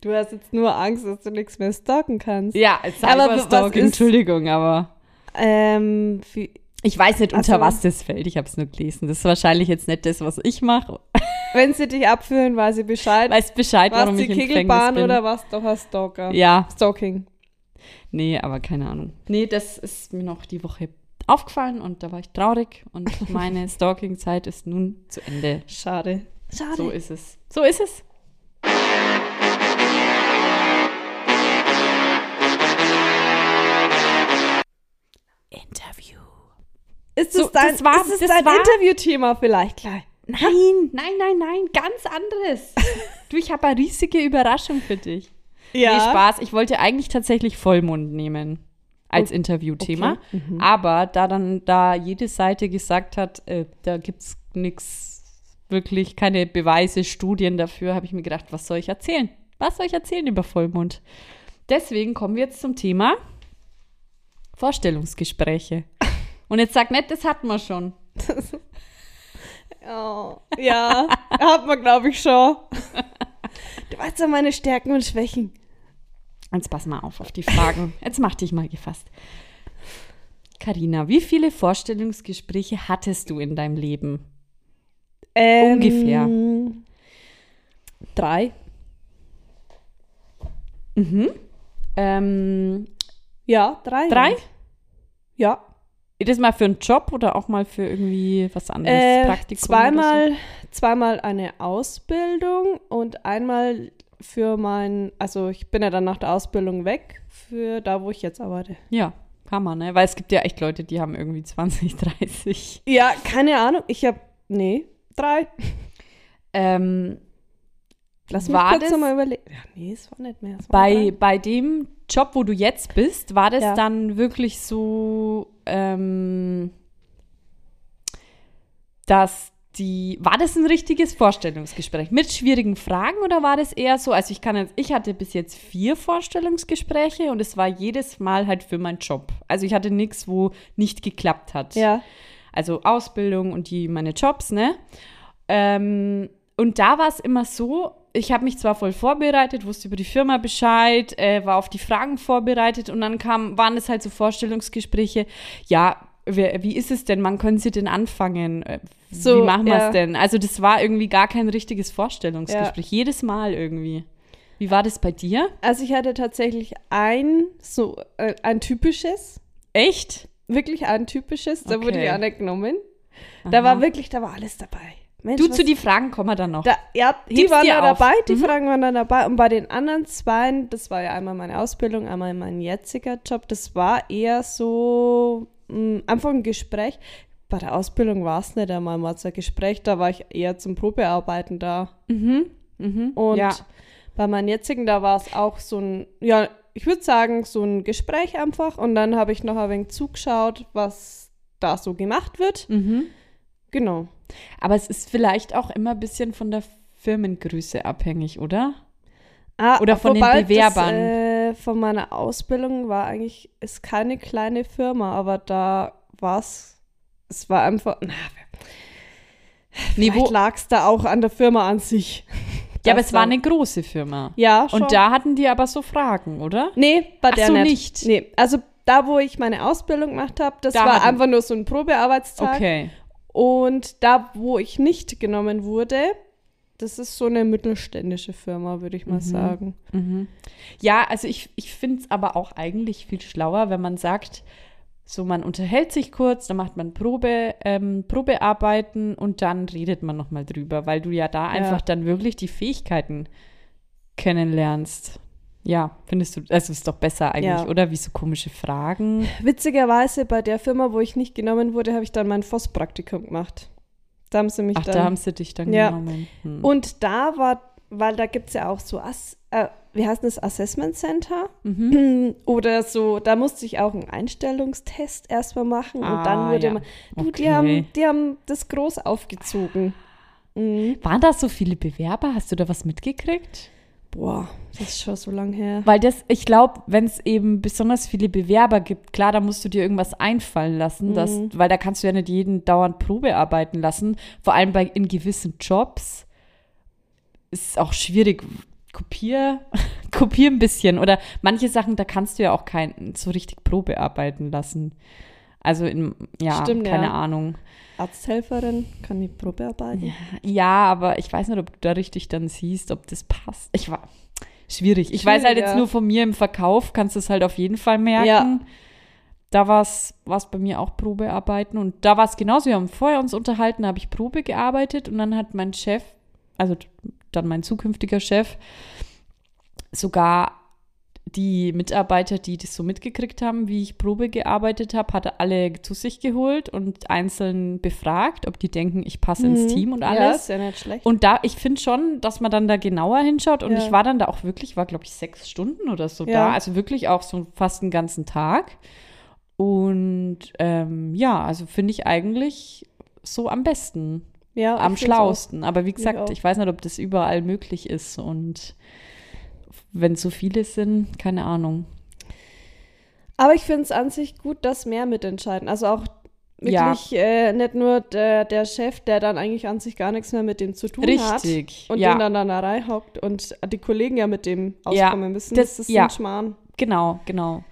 [SPEAKER 2] Du hast jetzt nur Angst, dass du nichts mehr stalken kannst.
[SPEAKER 1] Ja, Cyberstalking, Entschuldigung, aber
[SPEAKER 2] Ähm, wie,
[SPEAKER 1] ich weiß nicht, unter
[SPEAKER 2] Also-
[SPEAKER 1] was das fällt. Ich habe es nur gelesen. Das ist wahrscheinlich jetzt nicht das, was ich mache.
[SPEAKER 2] wenn sie dich abführen, weiß sie Bescheid.
[SPEAKER 1] Weiß Bescheid,
[SPEAKER 2] Warst
[SPEAKER 1] warum
[SPEAKER 2] die
[SPEAKER 1] ich im
[SPEAKER 2] Kegelbahn
[SPEAKER 1] bin.
[SPEAKER 2] oder was doch ein Stalker?
[SPEAKER 1] Ja,
[SPEAKER 2] Stalking.
[SPEAKER 1] Nee, aber keine Ahnung. Nee, das ist mir noch die Woche aufgefallen und da war ich traurig und *laughs* meine Stalking-Zeit ist nun zu Ende.
[SPEAKER 2] Schade. Schade.
[SPEAKER 1] So ist es. So ist es. Interview.
[SPEAKER 2] ist es
[SPEAKER 1] So,
[SPEAKER 2] dein,
[SPEAKER 1] das war-
[SPEAKER 2] ist
[SPEAKER 1] das
[SPEAKER 2] dein Interviewthema vielleicht gleich?
[SPEAKER 1] Nein, nein, nein, nein, ganz anderes. *laughs* du, ich habe eine riesige Überraschung für dich. Nee, Spaß. Ich wollte eigentlich tatsächlich Vollmond nehmen als Interviewthema.
[SPEAKER 2] okay, mhm.
[SPEAKER 1] Aber da dann da jede Seite gesagt hat, äh, da gibt es nichts, wirklich keine Beweise, Studien dafür, habe ich mir gedacht, was soll ich erzählen? Was soll ich erzählen über Vollmond? Deswegen kommen wir jetzt zum Thema Vorstellungsgespräche. *laughs* Und jetzt sag nicht, das hatten wir schon.
[SPEAKER 2] Oh, ja, hat man, glaube ich, schon. *laughs* Du weißt ja meine Stärken und Schwächen.
[SPEAKER 1] Jetzt pass mal auf auf die Fragen. Jetzt mach dich mal gefasst. Karina, wie viele Vorstellungsgespräche hattest du in deinem Leben?
[SPEAKER 2] Ähm,
[SPEAKER 1] Ungefähr.
[SPEAKER 2] Drei.
[SPEAKER 1] Mhm. Ähm,
[SPEAKER 2] Ja, drei.
[SPEAKER 1] drei?
[SPEAKER 2] Ja.
[SPEAKER 1] Jedes Mal für einen Job oder auch mal für irgendwie was anderes?
[SPEAKER 2] Äh,
[SPEAKER 1] Praktikum
[SPEAKER 2] zweimal, zweimal eine Ausbildung und einmal für mein, also ich bin ja dann nach der Ausbildung weg, für da, wo ich jetzt arbeite.
[SPEAKER 1] Ja, kann man, ne? Weil es gibt ja echt Leute, die haben irgendwie 20, 30. *laughs*
[SPEAKER 2] Ja, keine Ahnung. Ich habe, nee, drei.
[SPEAKER 1] Ähm,
[SPEAKER 2] Lass mich
[SPEAKER 1] War
[SPEAKER 2] kurz
[SPEAKER 1] das-
[SPEAKER 2] mal überlegen. Ja, nee, es war nicht mehr.
[SPEAKER 1] Bei, bei dem Job, wo du jetzt bist, war das
[SPEAKER 2] Ja.
[SPEAKER 1] dann wirklich so, ähm, dass die, war das ein richtiges Vorstellungsgespräch mit schwierigen Fragen oder war das eher so, also ich kann jetzt, ich hatte bis jetzt vier Vorstellungsgespräche und es war jedes Mal halt für meinen Job. Also ich hatte nichts, wo nicht geklappt hat.
[SPEAKER 2] Ja,
[SPEAKER 1] also Ausbildung und die meine Jobs, ne? Ähm, und da war es immer so, ich habe mich zwar voll vorbereitet, wusste über die Firma Bescheid, äh, war auf die Fragen vorbereitet und dann kam, waren es halt so Vorstellungsgespräche, ja, wer, wie ist es denn, wann können Sie denn anfangen?
[SPEAKER 2] So,
[SPEAKER 1] wie machen wir es
[SPEAKER 2] ja.
[SPEAKER 1] denn? Also das war irgendwie gar kein richtiges Vorstellungsgespräch, jedes Mal irgendwie. Wie war das bei dir?
[SPEAKER 2] also ich hatte tatsächlich ein, so, äh, ein typisches,
[SPEAKER 1] Echt?
[SPEAKER 2] wirklich ein typisches, da wurde
[SPEAKER 1] Okay.
[SPEAKER 2] ich anerknommen. Da
[SPEAKER 1] Aha.
[SPEAKER 2] war wirklich, da war alles dabei. Mensch,
[SPEAKER 1] Du zu die Fragen kommen wir dann noch.
[SPEAKER 2] Da, ja, die
[SPEAKER 1] Heb's
[SPEAKER 2] waren da dabei, die
[SPEAKER 1] Mhm.
[SPEAKER 2] Fragen waren da dabei. Und bei den anderen zwei, das war ja einmal meine Ausbildung, einmal mein jetziger Job, das war eher so mh, einfach ein Gespräch. Bei der Ausbildung war es nicht einmal mal so ein Gespräch, da war ich eher zum Probearbeiten da.
[SPEAKER 1] Mhm. Mhm.
[SPEAKER 2] Und
[SPEAKER 1] ja.
[SPEAKER 2] bei meinem jetzigen, da war es auch so ein, ja, ich würde sagen, so ein Gespräch einfach. Und dann habe ich noch ein wenig zugeschaut, was da so gemacht wird.
[SPEAKER 1] Mhm.
[SPEAKER 2] Genau.
[SPEAKER 1] Aber es ist vielleicht auch immer ein bisschen von der Firmengröße abhängig, oder?
[SPEAKER 2] Ah,
[SPEAKER 1] Oder von den Bewerbern.
[SPEAKER 2] Das, äh, von meiner Ausbildung war eigentlich, ist keine kleine Firma, aber da war es, es war einfach, na,
[SPEAKER 1] wo,
[SPEAKER 2] lag es da auch an der Firma an sich. *laughs*
[SPEAKER 1] ja, aber es war eine große Firma.
[SPEAKER 2] Ja, schon.
[SPEAKER 1] Und da hatten die aber so Fragen, oder?
[SPEAKER 2] Nee, bei
[SPEAKER 1] Ach
[SPEAKER 2] der
[SPEAKER 1] so,
[SPEAKER 2] nicht.
[SPEAKER 1] nicht.
[SPEAKER 2] Nee, also da, wo ich meine Ausbildung gemacht habe, das
[SPEAKER 1] Da
[SPEAKER 2] war
[SPEAKER 1] hatten-
[SPEAKER 2] einfach nur so ein Probearbeitstag.
[SPEAKER 1] Okay.
[SPEAKER 2] Und da, wo ich nicht genommen wurde, das ist so eine mittelständische Firma, würde ich mal
[SPEAKER 1] Mhm.
[SPEAKER 2] sagen.
[SPEAKER 1] Mhm. Ja, also ich, ich finde es aber auch eigentlich viel schlauer, wenn man sagt, so man unterhält sich kurz, dann macht man Probe, ähm, Probearbeiten und dann redet man nochmal drüber, weil du ja da einfach dann wirklich die Fähigkeiten kennenlernst. Ja, findest du, das ist doch besser eigentlich,
[SPEAKER 2] Ja.
[SPEAKER 1] oder? Wie so komische Fragen.
[SPEAKER 2] Witzigerweise bei der Firma, wo ich nicht genommen wurde, habe ich dann mein FOS-Praktikum gemacht. Da haben sie mich
[SPEAKER 1] Ach,
[SPEAKER 2] dann.
[SPEAKER 1] da haben sie dich dann
[SPEAKER 2] Ja.
[SPEAKER 1] genommen. Hm.
[SPEAKER 2] und da war, weil da gibt es ja auch so, Ass, äh, wie heißt das, Assessment Center?
[SPEAKER 1] Mhm. *clears throat*
[SPEAKER 2] Oder so, da musste ich auch einen Einstellungstest erstmal machen
[SPEAKER 1] Ah,
[SPEAKER 2] und dann wurde
[SPEAKER 1] ja.
[SPEAKER 2] man. Du,
[SPEAKER 1] Okay.
[SPEAKER 2] die, haben, die haben das groß aufgezogen. Mhm.
[SPEAKER 1] Waren da so viele Bewerber? Hast du da was mitgekriegt?
[SPEAKER 2] Boah, das ist schon so lang her.
[SPEAKER 1] Weil das, ich glaube, wenn es eben besonders viele Bewerber gibt, klar, da musst du dir irgendwas einfallen lassen, dass,
[SPEAKER 2] Mhm.
[SPEAKER 1] weil da kannst du ja nicht jeden dauernd Probe arbeiten lassen. Vor allem bei in gewissen Jobs ist auch schwierig. Kopier, *laughs* kopier ein bisschen. Oder manche Sachen, da kannst du ja auch kein so richtig Probe arbeiten lassen. Also in, ja,
[SPEAKER 2] Stimmt,
[SPEAKER 1] keine
[SPEAKER 2] ja.
[SPEAKER 1] Ahnung.
[SPEAKER 2] Arzthelferin kann die Probe arbeiten.
[SPEAKER 1] Ja, aber ich weiß nicht, ob du da richtig dann siehst, ob das passt. Ich war schwierig. Ich weiß halt jetzt nur von mir im Verkauf, kannst du es halt auf jeden Fall merken.
[SPEAKER 2] Ja.
[SPEAKER 1] Da war es bei mir auch Probearbeiten und da war es genauso. Wir haben vorher uns unterhalten, da habe ich Probe gearbeitet und dann hat mein Chef, also dann mein zukünftiger Chef, sogar die Mitarbeiter, die das so mitgekriegt haben, wie ich Probe gearbeitet habe, hat er alle zu sich geholt und einzeln befragt, ob die denken, ich passe ins
[SPEAKER 2] Mhm.
[SPEAKER 1] Team und
[SPEAKER 2] Ja,
[SPEAKER 1] alles.
[SPEAKER 2] ist ja nicht schlecht.
[SPEAKER 1] Und da, ich finde schon, dass man dann da genauer hinschaut. Und
[SPEAKER 2] Ja.
[SPEAKER 1] ich war dann da auch wirklich, war glaube ich sechs Stunden oder so
[SPEAKER 2] Ja.
[SPEAKER 1] da. Also wirklich auch so fast einen ganzen Tag. Und ähm, ja, also finde ich eigentlich so am besten,
[SPEAKER 2] ja,
[SPEAKER 1] am
[SPEAKER 2] ich find's
[SPEAKER 1] schlausten. Aber wie
[SPEAKER 2] Ich
[SPEAKER 1] gesagt,
[SPEAKER 2] auch.
[SPEAKER 1] ich, weiß nicht, ob das überall möglich ist. Und wenn so viele sind, keine Ahnung.
[SPEAKER 2] Aber ich finde es an sich gut, dass mehr mitentscheiden. Also auch
[SPEAKER 1] Ja.
[SPEAKER 2] wirklich äh, nicht nur der, der Chef, der dann eigentlich an sich gar nichts mehr mit dem zu tun hat.
[SPEAKER 1] Richtig.
[SPEAKER 2] Und
[SPEAKER 1] ja.
[SPEAKER 2] den dann an der Reihe hockt und die Kollegen ja mit dem
[SPEAKER 1] Ja,
[SPEAKER 2] auskommen müssen.
[SPEAKER 1] das-
[SPEAKER 2] Das, ist
[SPEAKER 1] ja.
[SPEAKER 2] ein Schmarrn.
[SPEAKER 1] Genau, genau.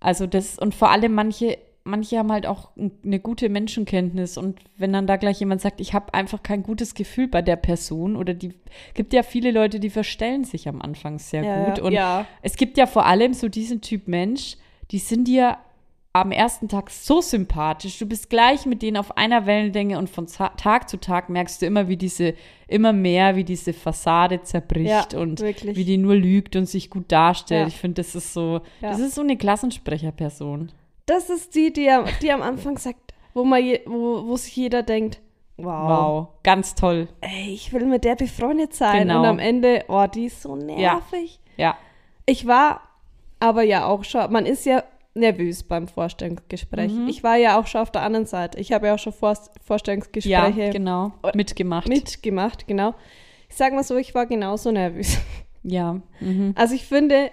[SPEAKER 1] Also das, und vor allem manche, manche haben halt auch eine gute Menschenkenntnis und wenn dann da gleich jemand sagt, ich habe einfach kein gutes Gefühl bei der Person oder die gibt ja viele Leute, die verstellen sich am Anfang sehr
[SPEAKER 2] Ja,
[SPEAKER 1] gut und
[SPEAKER 2] Ja.
[SPEAKER 1] es gibt ja vor allem so diesen Typ Mensch, die sind dir am ersten Tag so sympathisch. Du bist gleich mit denen auf einer Wellenlänge und von Tag zu Tag merkst du immer, wie diese, immer mehr, wie diese Fassade zerbricht
[SPEAKER 2] Ja,
[SPEAKER 1] und
[SPEAKER 2] wirklich.
[SPEAKER 1] wie die nur lügt und sich gut darstellt. Ich finde, das ist so, das ist so eine Klassensprecherperson.
[SPEAKER 2] Das ist die, die am, die am Anfang sagt, wo, man je, wo, wo sich jeder denkt, wow,
[SPEAKER 1] Wow, ganz toll.
[SPEAKER 2] ey, ich will mit der befreundet sein.
[SPEAKER 1] Genau.
[SPEAKER 2] Und am Ende, oh, die ist so nervig.
[SPEAKER 1] Ja,
[SPEAKER 2] Ich war aber ja auch schon, man ist ja nervös beim Vorstellungsgespräch.
[SPEAKER 1] Mhm.
[SPEAKER 2] Ich war ja auch schon auf der anderen Seite. Ich habe ja auch schon Vor
[SPEAKER 1] ja,
[SPEAKER 2] Vorstellungsgespräche
[SPEAKER 1] genau, mitgemacht.
[SPEAKER 2] mitgemacht, genau. Ich sag mal so, ich war genauso nervös.
[SPEAKER 1] Ja, mhm.
[SPEAKER 2] Also ich finde,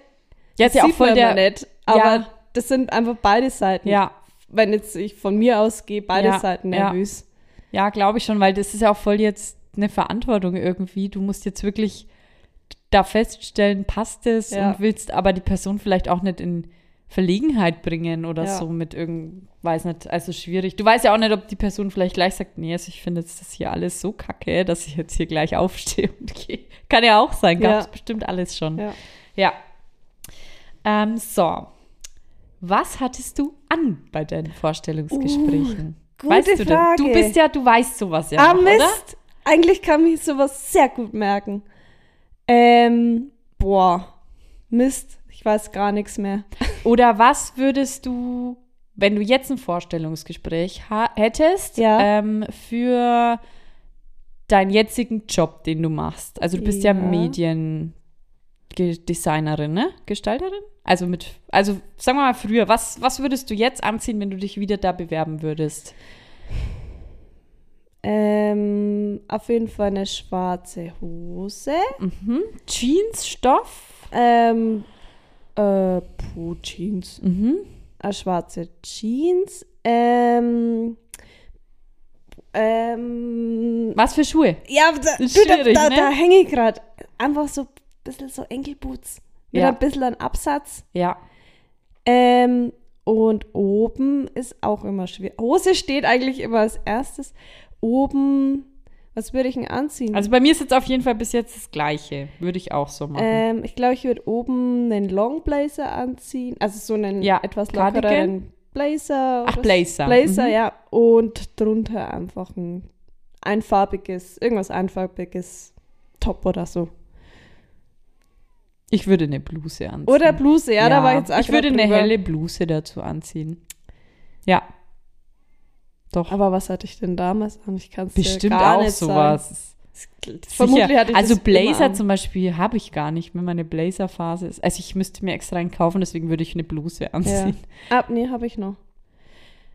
[SPEAKER 1] ja, ist ja auch voll der,
[SPEAKER 2] nicht, aber
[SPEAKER 1] Ja.
[SPEAKER 2] Das sind einfach beide Seiten.
[SPEAKER 1] ja,
[SPEAKER 2] Wenn jetzt ich von mir ausgehe, beide
[SPEAKER 1] Ja,
[SPEAKER 2] Seiten
[SPEAKER 1] ja.
[SPEAKER 2] nervös.
[SPEAKER 1] Ja, glaube ich schon, weil das ist ja auch voll jetzt eine Verantwortung irgendwie. Du musst jetzt wirklich da feststellen, passt es
[SPEAKER 2] Ja.
[SPEAKER 1] und willst aber die Person vielleicht auch nicht in Verlegenheit bringen oder
[SPEAKER 2] Ja.
[SPEAKER 1] so mit irgend, weiß nicht, also schwierig. Du weißt ja auch nicht, ob die Person vielleicht gleich sagt, nee, also ich finde jetzt das hier alles so kacke, dass ich jetzt hier gleich aufstehe und *laughs* gehe. Kann ja auch sein, gab es
[SPEAKER 2] Ja.
[SPEAKER 1] bestimmt alles schon.
[SPEAKER 2] Ja.
[SPEAKER 1] Ja. Ähm, so. Was hattest du an bei deinen Vorstellungsgesprächen?
[SPEAKER 2] Uh, gute
[SPEAKER 1] weißt du denn? Du
[SPEAKER 2] Frage.
[SPEAKER 1] bist ja, du weißt sowas ja
[SPEAKER 2] ah,
[SPEAKER 1] noch,
[SPEAKER 2] Mist!
[SPEAKER 1] oder?
[SPEAKER 2] Eigentlich kann mich sowas sehr gut merken. Ähm, boah. Mist. Ich weiß gar nichts mehr. *laughs*
[SPEAKER 1] Oder was würdest du, wenn du jetzt ein Vorstellungsgespräch hättest,
[SPEAKER 2] Ja.
[SPEAKER 1] ähm, für deinen jetzigen Job, den du machst? Also du bist ja,
[SPEAKER 2] Ja.
[SPEAKER 1] Mediendesignerin, ne? Gestalterin? Also mit, also sagen wir mal früher, was, was würdest du jetzt anziehen, wenn du dich wieder da bewerben würdest?
[SPEAKER 2] Ähm, auf jeden Fall eine schwarze Hose.
[SPEAKER 1] Mhm. Jeansstoff?
[SPEAKER 2] Ähm, äh, puh, Jeans.
[SPEAKER 1] Mhm.
[SPEAKER 2] Eine schwarze Jeans. Ähm, ähm,
[SPEAKER 1] Was für Schuhe?
[SPEAKER 2] ja, da, du, da, da,
[SPEAKER 1] ne?
[SPEAKER 2] da hänge ich gerade. Einfach so ein bisschen so Enkelboots. Mit
[SPEAKER 1] Ja.
[SPEAKER 2] ein bisschen an Absatz.
[SPEAKER 1] Ja.
[SPEAKER 2] Ähm, und oben ist auch immer schwierig. Hose steht eigentlich immer als erstes. Oben, was würde ich denn anziehen?
[SPEAKER 1] Also bei mir ist jetzt auf jeden Fall bis jetzt das Gleiche. Würde ich auch so machen.
[SPEAKER 2] ähm, ich glaube, ich würde oben einen Long Blazer anziehen. Also so einen
[SPEAKER 1] Ja,
[SPEAKER 2] etwas
[SPEAKER 1] Cardigan?
[SPEAKER 2] lockereren Blazer.
[SPEAKER 1] Ach. Blazer.
[SPEAKER 2] Blazer,
[SPEAKER 1] Mhm.
[SPEAKER 2] ja. Und drunter einfach ein einfarbiges, irgendwas einfarbiges Top oder so.
[SPEAKER 1] Ich würde eine Bluse anziehen.
[SPEAKER 2] Oder Bluse, ja, da war ich jetzt auch
[SPEAKER 1] Ich würde eine
[SPEAKER 2] drüber.
[SPEAKER 1] helle Bluse dazu anziehen. Ja. Doch.
[SPEAKER 2] Aber was hatte ich denn damals an? Ich kann es
[SPEAKER 1] Bestimmt
[SPEAKER 2] ja gar
[SPEAKER 1] auch
[SPEAKER 2] nicht
[SPEAKER 1] sowas.
[SPEAKER 2] sagen. Vermutlich hatte ich
[SPEAKER 1] also Blazer zum Beispiel habe ich gar nicht, wenn meine Blazer-Phase ist. Also ich müsste mir extra einen kaufen, deswegen würde ich eine Bluse
[SPEAKER 2] Ja.
[SPEAKER 1] anziehen.
[SPEAKER 2] Ah, nee, habe ich noch.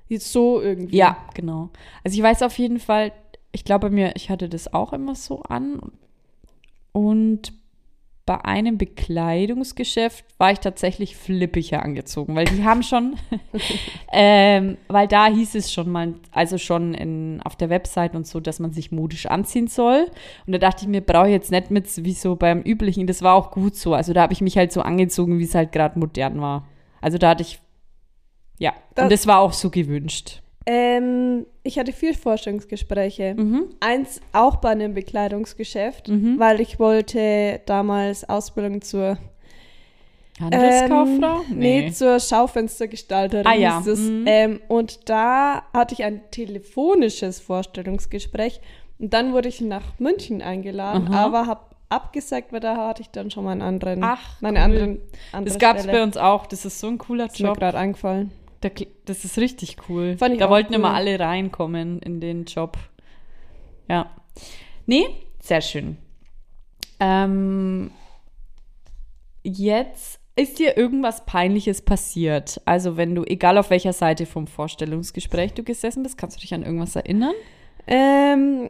[SPEAKER 2] Jetzt so irgendwie.
[SPEAKER 1] Ja, genau. Also ich weiß auf jeden Fall, ich glaube mir, ich hatte das auch immer so an. Und bei einem Bekleidungsgeschäft war ich tatsächlich flippiger angezogen, weil die haben schon, *laughs* ähm, weil da hieß es schon mal, also schon in, auf der Website und so, dass man sich modisch anziehen soll. Und da dachte ich mir, brauche ich jetzt nicht mit, wie so beim üblichen. Das war auch gut so. Also da habe ich mich halt so angezogen, wie es halt gerade modern war. Also da hatte ich, ja,
[SPEAKER 2] Das-
[SPEAKER 1] und das war auch so gewünscht.
[SPEAKER 2] Ähm, ich hatte vier Vorstellungsgespräche.
[SPEAKER 1] Mhm.
[SPEAKER 2] Eins auch bei einem Bekleidungsgeschäft,
[SPEAKER 1] Mhm.
[SPEAKER 2] weil ich wollte damals Ausbildung zur
[SPEAKER 1] Handelskauffrau?
[SPEAKER 2] Ähm, nee. zur Schaufenstergestalterin
[SPEAKER 1] Ah, ja.
[SPEAKER 2] hieß es.
[SPEAKER 1] Mhm.
[SPEAKER 2] Ähm, und da hatte ich ein telefonisches Vorstellungsgespräch. Und dann wurde ich nach München eingeladen,
[SPEAKER 1] Aha.
[SPEAKER 2] aber habe abgesagt, weil da hatte ich dann schon mal einen anderen,
[SPEAKER 1] Ach,
[SPEAKER 2] meine
[SPEAKER 1] cool.
[SPEAKER 2] anderen andere
[SPEAKER 1] Das gab es bei uns auch. Das ist so ein cooler
[SPEAKER 2] Ist mir
[SPEAKER 1] Job.
[SPEAKER 2] gerade eingefallen.
[SPEAKER 1] Da Das ist richtig cool.
[SPEAKER 2] Fand ich
[SPEAKER 1] da wollten
[SPEAKER 2] cool.
[SPEAKER 1] immer alle reinkommen in den Job. Ja. Nee, sehr schön. Ähm, jetzt ist dir irgendwas Peinliches passiert? Also wenn du, egal auf welcher Seite vom Vorstellungsgespräch du gesessen bist, kannst du dich an irgendwas erinnern?
[SPEAKER 2] Ähm,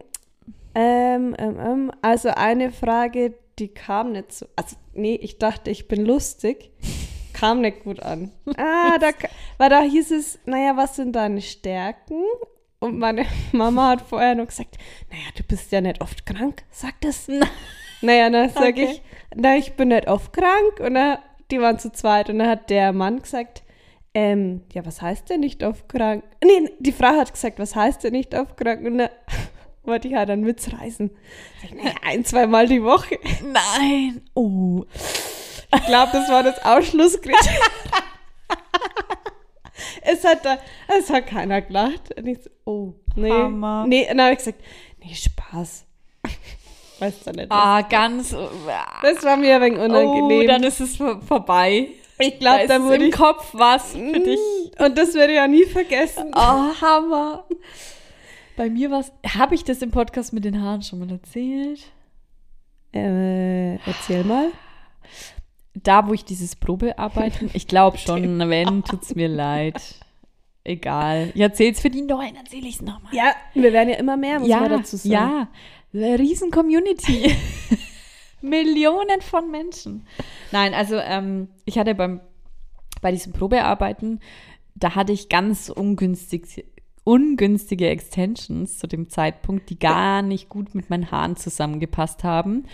[SPEAKER 2] ähm, ähm, ähm, also eine Frage, die kam nicht so. Also, nee, ich dachte, ich bin lustig. Kam nicht gut an. *laughs* Ah, da, weil da hieß es, naja, was sind deine Stärken? Und meine *laughs* Mama hat vorher noch gesagt, naja, du bist ja nicht oft krank, sag das. *laughs* Naja, dann sag
[SPEAKER 1] Okay.
[SPEAKER 2] ich, na, ich bin nicht oft krank. Und dann, die waren zu zweit. Und dann hat der Mann gesagt, ähm, ja, was heißt denn nicht auf krank? Nee, die Frau hat gesagt, was heißt denn nicht auf krank? Und dann wollte ich halt dann mitreisen. Sag ich, naja, ein, zweimal die Woche.
[SPEAKER 1] Nein. Oh.
[SPEAKER 2] Ich glaube, das war das Ausschlusskriterium. *laughs* es, hat da, es hat keiner gelacht. Und ich so, oh, nee.
[SPEAKER 1] Hammer.
[SPEAKER 2] Nee, dann habe ich gesagt, nee, Spaß. Weißt du nicht.
[SPEAKER 1] Ah, ganz.
[SPEAKER 2] Das war mir ein wenig
[SPEAKER 1] Oh,
[SPEAKER 2] unangenehm.
[SPEAKER 1] dann ist es vor- vorbei.
[SPEAKER 2] ich
[SPEAKER 1] Da
[SPEAKER 2] glaube,
[SPEAKER 1] ist
[SPEAKER 2] dann würde
[SPEAKER 1] im
[SPEAKER 2] ich.
[SPEAKER 1] Kopf was für dich.
[SPEAKER 2] Und das werde ich ja nie vergessen.
[SPEAKER 1] Oh, Hammer. Bei mir war es. Habe ich das im Podcast mit den Haaren schon mal erzählt?
[SPEAKER 2] Äh, erzähl mal.
[SPEAKER 1] Da, wo ich dieses Probearbeiten. Ich glaube schon, *laughs* wenn, tut's mir leid. Egal. Ich erzähl's für die Neuen, erzähle ich's nochmal.
[SPEAKER 2] Ja, wir werden ja immer mehr, muss
[SPEAKER 1] ja,
[SPEAKER 2] man dazu sagen.
[SPEAKER 1] Ja, riesen Community. *laughs* Millionen von Menschen. Nein, also ähm, ich hatte beim, bei diesem Probearbeiten, da hatte ich ganz ungünstig, ungünstige Extensions zu dem Zeitpunkt, die gar nicht gut mit meinen Haaren zusammengepasst haben.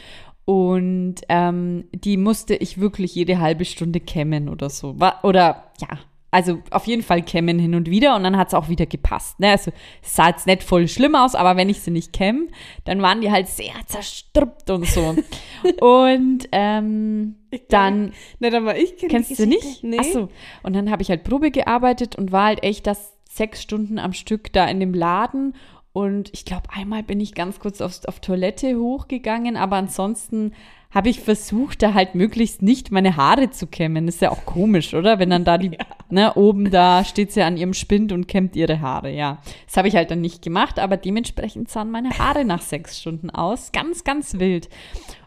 [SPEAKER 1] Und ähm, die musste ich wirklich jede halbe Stunde kämmen oder so. Oder ja, also auf jeden Fall kämmen hin und wieder und dann hat es auch wieder gepasst. Ne? Also es sah jetzt nicht voll schlimm aus, aber wenn ich sie nicht kämme, dann waren die halt sehr zerstruppt und so. *laughs* und ähm, dann
[SPEAKER 2] Na, dann war ich.
[SPEAKER 1] Kennst du nicht?
[SPEAKER 2] Nee.
[SPEAKER 1] Ach so. Und dann habe ich halt Probe gearbeitet und war halt echt das sechs Stunden am Stück da in dem Laden. Und ich glaube, einmal bin ich ganz kurz aufs, auf Toilette hochgegangen, aber ansonsten habe ich versucht, da halt möglichst nicht meine Haare zu kämmen. Ist ja auch komisch, oder? Wenn dann da die, *laughs* ne, oben da steht sie an ihrem Spind und kämmt ihre Haare, ja. Das habe ich halt dann nicht gemacht, aber dementsprechend sahen meine Haare nach sechs Stunden aus. Ganz, ganz wild.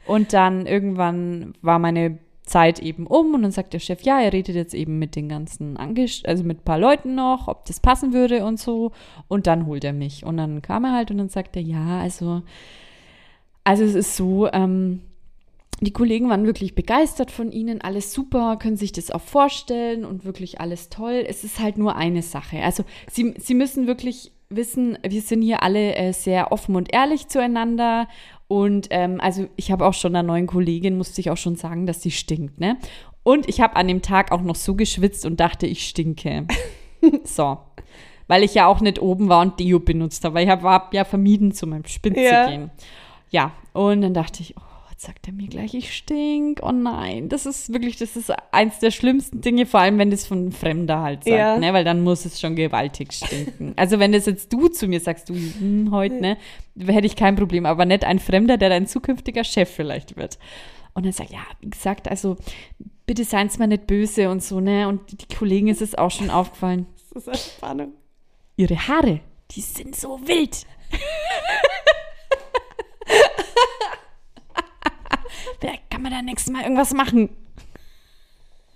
[SPEAKER 1] Und dann irgendwann war meine Zeit eben um und dann sagt der Chef, ja, er redet jetzt eben mit den ganzen Angest also mit ein paar Leuten noch, ob das passen würde und so. Und dann holt er mich. Und dann kam er halt und dann sagt er, ja, also, also es ist so, ähm, die Kollegen waren wirklich begeistert von ihnen, alles super, können sich das auch vorstellen und wirklich alles toll. Es ist halt nur eine Sache. Also sie, sie müssen wirklich wissen, wir sind hier alle äh, sehr offen und ehrlich zueinander. Und ähm, also ich habe auch schon einer neuen Kollegin, musste ich auch schon sagen, dass sie stinkt, ne? Und ich habe an dem Tag auch noch so geschwitzt und dachte, ich stinke. *laughs* so. Weil ich ja auch nicht oben war und Deo benutzt habe, weil ich habe hab ja vermieden, zu meinem
[SPEAKER 2] Ja.
[SPEAKER 1] zu gehen. Ja, und dann dachte ich, oh, jetzt sagt er mir gleich, ich stink. Oh nein, das ist wirklich, das ist eins der schlimmsten Dinge, vor allem wenn das von einem Fremder halt sagt,
[SPEAKER 2] Ja.
[SPEAKER 1] ne? Weil dann muss es schon gewaltig stinken. *laughs* also wenn das jetzt du zu mir sagst, du hm, heute, ne, hätte ich kein Problem, aber nicht ein Fremder, der dein zukünftiger Chef vielleicht wird. Und dann sagt, ja, wie gesagt, also bitte seien Sie mal nicht böse und so, ne? Und die Kollegen ist es auch schon aufgefallen. *laughs*
[SPEAKER 2] Das ist eine Spannung.
[SPEAKER 1] Ihre Haare, die sind so wild. *laughs* Vielleicht kann man da nächstes Mal irgendwas machen.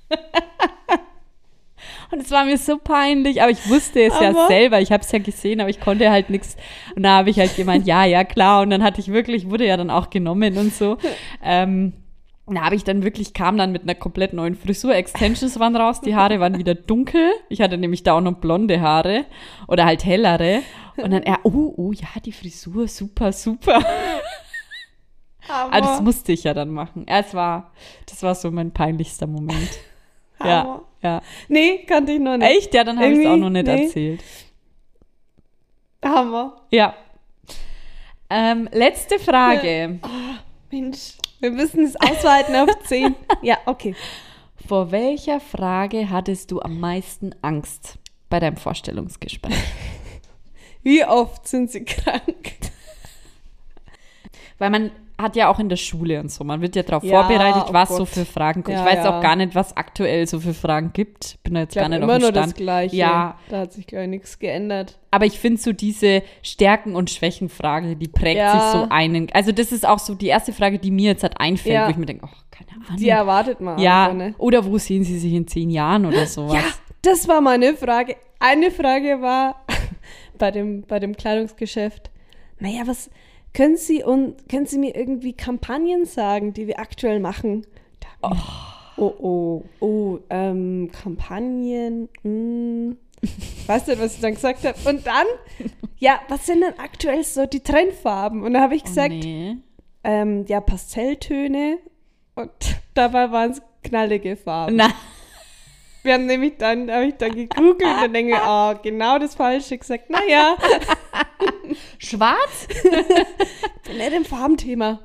[SPEAKER 1] *laughs* Und es war mir so peinlich, aber ich wusste es ja
[SPEAKER 2] Aber-
[SPEAKER 1] selber. Ich habe es ja gesehen, aber ich konnte halt nichts. Und da habe ich halt gemeint, ja, ja, klar. Und dann hatte ich wirklich, wurde ja dann auch genommen und so. Ähm, da habe ich dann wirklich, kam dann mit einer komplett neuen Frisur. Extensions waren raus, die Haare waren wieder dunkel. Ich hatte nämlich da auch noch blonde Haare oder halt hellere. Und dann er, oh, oh, ja, die Frisur, super, super.
[SPEAKER 2] Aber,
[SPEAKER 1] Aber das musste ich ja dann machen. Es war, das war so mein peinlichster Moment. *laughs* Ja,
[SPEAKER 2] Hammer.
[SPEAKER 1] ja.
[SPEAKER 2] Nee, kannte ich noch nicht.
[SPEAKER 1] Echt? Ja, dann habe ich es auch noch nicht
[SPEAKER 2] nee.
[SPEAKER 1] erzählt.
[SPEAKER 2] Hammer.
[SPEAKER 1] Ja. Ähm, letzte Frage.
[SPEAKER 2] Mensch, wir müssen es ausweiten auf *laughs* 10. Ja, okay.
[SPEAKER 1] Vor welcher Frage hattest du am meisten Angst bei deinem Vorstellungsgespräch? *laughs*
[SPEAKER 2] Wie oft sind sie krank?
[SPEAKER 1] Weil man hat ja auch in der Schule und so, man wird ja darauf
[SPEAKER 2] Ja,
[SPEAKER 1] vorbereitet,
[SPEAKER 2] oh
[SPEAKER 1] was
[SPEAKER 2] Gott.
[SPEAKER 1] so für Fragen kommen.
[SPEAKER 2] Ja,
[SPEAKER 1] ich weiß
[SPEAKER 2] ja.
[SPEAKER 1] auch gar nicht, was aktuell so für Fragen gibt. Bin da jetzt
[SPEAKER 2] Ich
[SPEAKER 1] gar nicht
[SPEAKER 2] immer
[SPEAKER 1] auf
[SPEAKER 2] nur
[SPEAKER 1] dem
[SPEAKER 2] das
[SPEAKER 1] Stand.
[SPEAKER 2] Gleiche.
[SPEAKER 1] Ja.
[SPEAKER 2] Da hat sich, glaube ich, nichts geändert.
[SPEAKER 1] Aber ich finde so diese Stärken- und Schwächenfrage, die prägt sich so einen. Also das ist auch so die erste Frage, die mir jetzt halt einfällt, wo ich mir denke, oh, keine Ahnung.
[SPEAKER 2] Die erwartet man
[SPEAKER 1] ja,
[SPEAKER 2] einfach, ne?
[SPEAKER 1] oder wo sehen Sie sich in zehn Jahren oder sowas?
[SPEAKER 2] Ja, das war meine Frage. Eine Frage war *laughs* bei dem, bei dem Kleidungsgeschäft. Naja, was können Sie und können Sie mir irgendwie Kampagnen sagen, die wir aktuell machen? Da, oh, oh, oh, ähm, Kampagnen. Hm. Weißt du, was ich dann gesagt habe? Und dann, ja, was sind denn aktuell so die Trendfarben? Und da habe ich gesagt,
[SPEAKER 1] Oh, nee.
[SPEAKER 2] ähm, ja, Pastelltöne. Und dabei waren es knallige Farben.
[SPEAKER 1] Na,
[SPEAKER 2] Wir haben nämlich dann, habe ich dann gegoogelt und dann denke ich, oh, genau das Falsche gesagt. Naja, *laughs*
[SPEAKER 1] Schwarz? *laughs*
[SPEAKER 2] nicht im Farbenthema.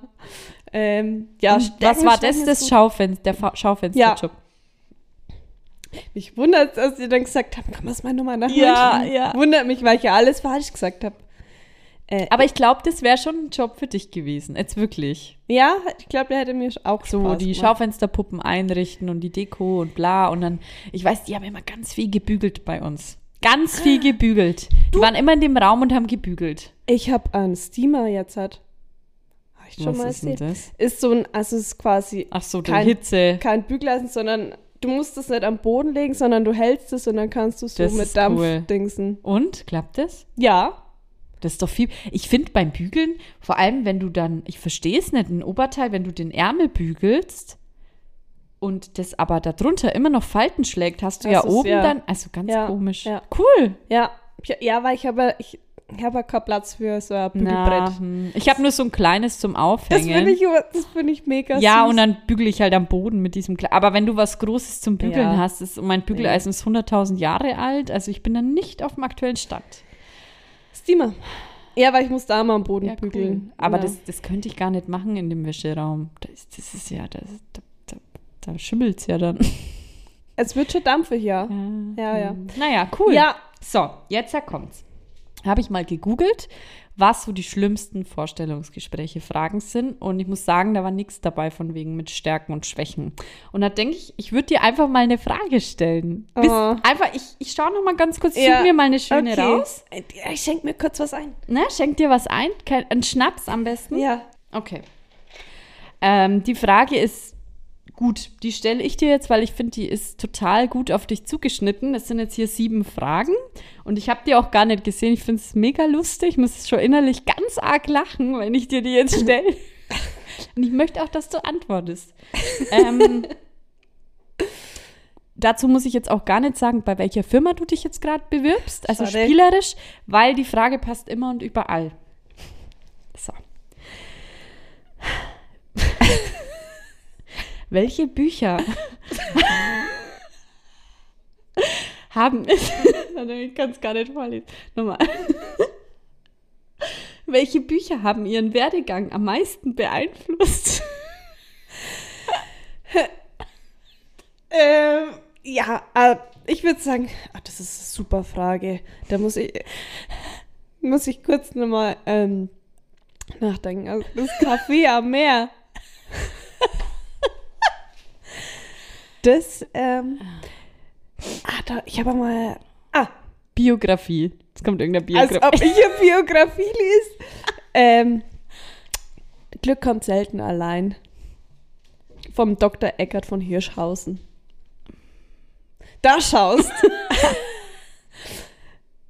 [SPEAKER 2] Ähm, ja,
[SPEAKER 1] was war das, das Schaufenster, der Fa Schaufensterjob?
[SPEAKER 2] Mich wundert, dass sie dann gesagt haben, kann man es mal nochmal nachholen?
[SPEAKER 1] Ja, ja.
[SPEAKER 2] Wundert mich, weil ich ja alles falsch gesagt habe. Äh,
[SPEAKER 1] Aber ich glaube, das wäre schon ein Job für dich gewesen. Jetzt wirklich.
[SPEAKER 2] ja, ich glaube, der hätte mir auch
[SPEAKER 1] So
[SPEAKER 2] Spaß
[SPEAKER 1] die
[SPEAKER 2] gemacht.
[SPEAKER 1] Schaufensterpuppen einrichten und die Deko und bla. Und dann, ich weiß, die haben immer ganz viel gebügelt bei uns. Ganz viel gebügelt. Die waren immer in dem Raum und haben gebügelt.
[SPEAKER 2] Ich habe einen Steamer jetzt hat. Habe ich schon
[SPEAKER 1] Was
[SPEAKER 2] mal
[SPEAKER 1] ist denn das?
[SPEAKER 2] Ist so ein, also es ist quasi
[SPEAKER 1] Ach so,
[SPEAKER 2] Kein-
[SPEAKER 1] Hitze.
[SPEAKER 2] kein Bügeleisen, sondern du musst es nicht am Boden legen, sondern du hältst es und dann kannst du so
[SPEAKER 1] Das
[SPEAKER 2] mit Dampf
[SPEAKER 1] cool.
[SPEAKER 2] dingsen.
[SPEAKER 1] Und? Klappt das?
[SPEAKER 2] Ja.
[SPEAKER 1] Das ist doch viel. Ich finde beim Bügeln, vor allem wenn du dann, ich verstehe es nicht, ein Oberteil, wenn du den Ärmel bügelst und das aber darunter immer noch Falten schlägt, hast du
[SPEAKER 2] Das
[SPEAKER 1] ja
[SPEAKER 2] ist
[SPEAKER 1] oben
[SPEAKER 2] ja-
[SPEAKER 1] dann, also ganz
[SPEAKER 2] ja,
[SPEAKER 1] komisch.
[SPEAKER 2] ja.
[SPEAKER 1] Cool.
[SPEAKER 2] Ja. Ja, weil ich habe ich, ich habe ja keinen Platz für so ein
[SPEAKER 1] Na,
[SPEAKER 2] Bügelbrett.
[SPEAKER 1] hm. ich habe nur so ein kleines zum
[SPEAKER 2] Das
[SPEAKER 1] Aufhängen.
[SPEAKER 2] finde ich, das finde ich mega
[SPEAKER 1] ja,
[SPEAKER 2] süß.
[SPEAKER 1] und dann bügele ich halt am Boden mit diesem Kle Aber wenn du was Großes zum Bügeln
[SPEAKER 2] Ja.
[SPEAKER 1] hast, ist, mein Bügeleisen ist 100.000 Jahre alt, also ich bin dann nicht auf dem aktuellen Stand.
[SPEAKER 2] Steamer. Ja, weil ich muss da mal am Boden
[SPEAKER 1] Ja, cool.
[SPEAKER 2] bügeln.
[SPEAKER 1] Aber
[SPEAKER 2] ja.
[SPEAKER 1] das, das könnte ich gar nicht machen in dem Wäscheraum. Das, ist- das ist ja, das, da, da, es ja dann. *laughs*
[SPEAKER 2] Es wird schon dampfig, ja. Ja, ja.
[SPEAKER 1] Naja, cool.
[SPEAKER 2] Ja.
[SPEAKER 1] So, jetzt kommt's. Habe ich mal gegoogelt, was so die schlimmsten Vorstellungsgespräche, Fragen sind. Und ich muss sagen, da war nichts dabei von wegen mit Stärken und Schwächen. Und da denke ich, ich würde dir einfach mal eine Frage stellen. Bis,
[SPEAKER 2] Oh.
[SPEAKER 1] Einfach, ich, ich schaue noch mal ganz kurz,
[SPEAKER 2] Ja,
[SPEAKER 1] such mir mal eine schöne
[SPEAKER 2] okay.
[SPEAKER 1] raus.
[SPEAKER 2] Ich schenke mir kurz was ein.
[SPEAKER 1] Ne, schenk dir was ein. Kein, einen Schnaps am besten.
[SPEAKER 2] Ja.
[SPEAKER 1] Okay. Ähm, die Frage ist gut, die stelle ich dir jetzt, weil ich finde, die ist total gut auf dich zugeschnitten. Es sind jetzt hier sieben Fragen und ich habe die auch gar nicht gesehen. Ich finde es mega lustig. Ich muss schon innerlich ganz arg lachen, wenn ich dir die jetzt stelle. *laughs* und ich möchte auch, dass du antwortest. ähm, dazu muss ich jetzt auch gar nicht sagen, bei welcher Firma du dich jetzt gerade bewirbst. Also
[SPEAKER 2] Schade.
[SPEAKER 1] spielerisch, weil die Frage passt immer und überall. So. *laughs* Welche Bücher haben *laughs* Warte, ich kann es gar nicht vorlesen. Nochmal. Welche Bücher haben Ihren Werdegang am meisten beeinflusst?
[SPEAKER 2] Ähm, ja, äh, ich würde sagen, ach, das ist eine super Frage. Da muss ich, muss ich kurz nochmal ähm, nachdenken. Also das Café am Meer. Das, ähm, ah, da, ich habe mal, ah,
[SPEAKER 1] Biografie. Jetzt kommt irgendeine
[SPEAKER 2] als
[SPEAKER 1] Biografie.
[SPEAKER 2] ob ich eine Biografie liest. Ähm, Glück kommt selten allein. Vom Dr. Eckert von Hirschhausen. Da schaust. *laughs*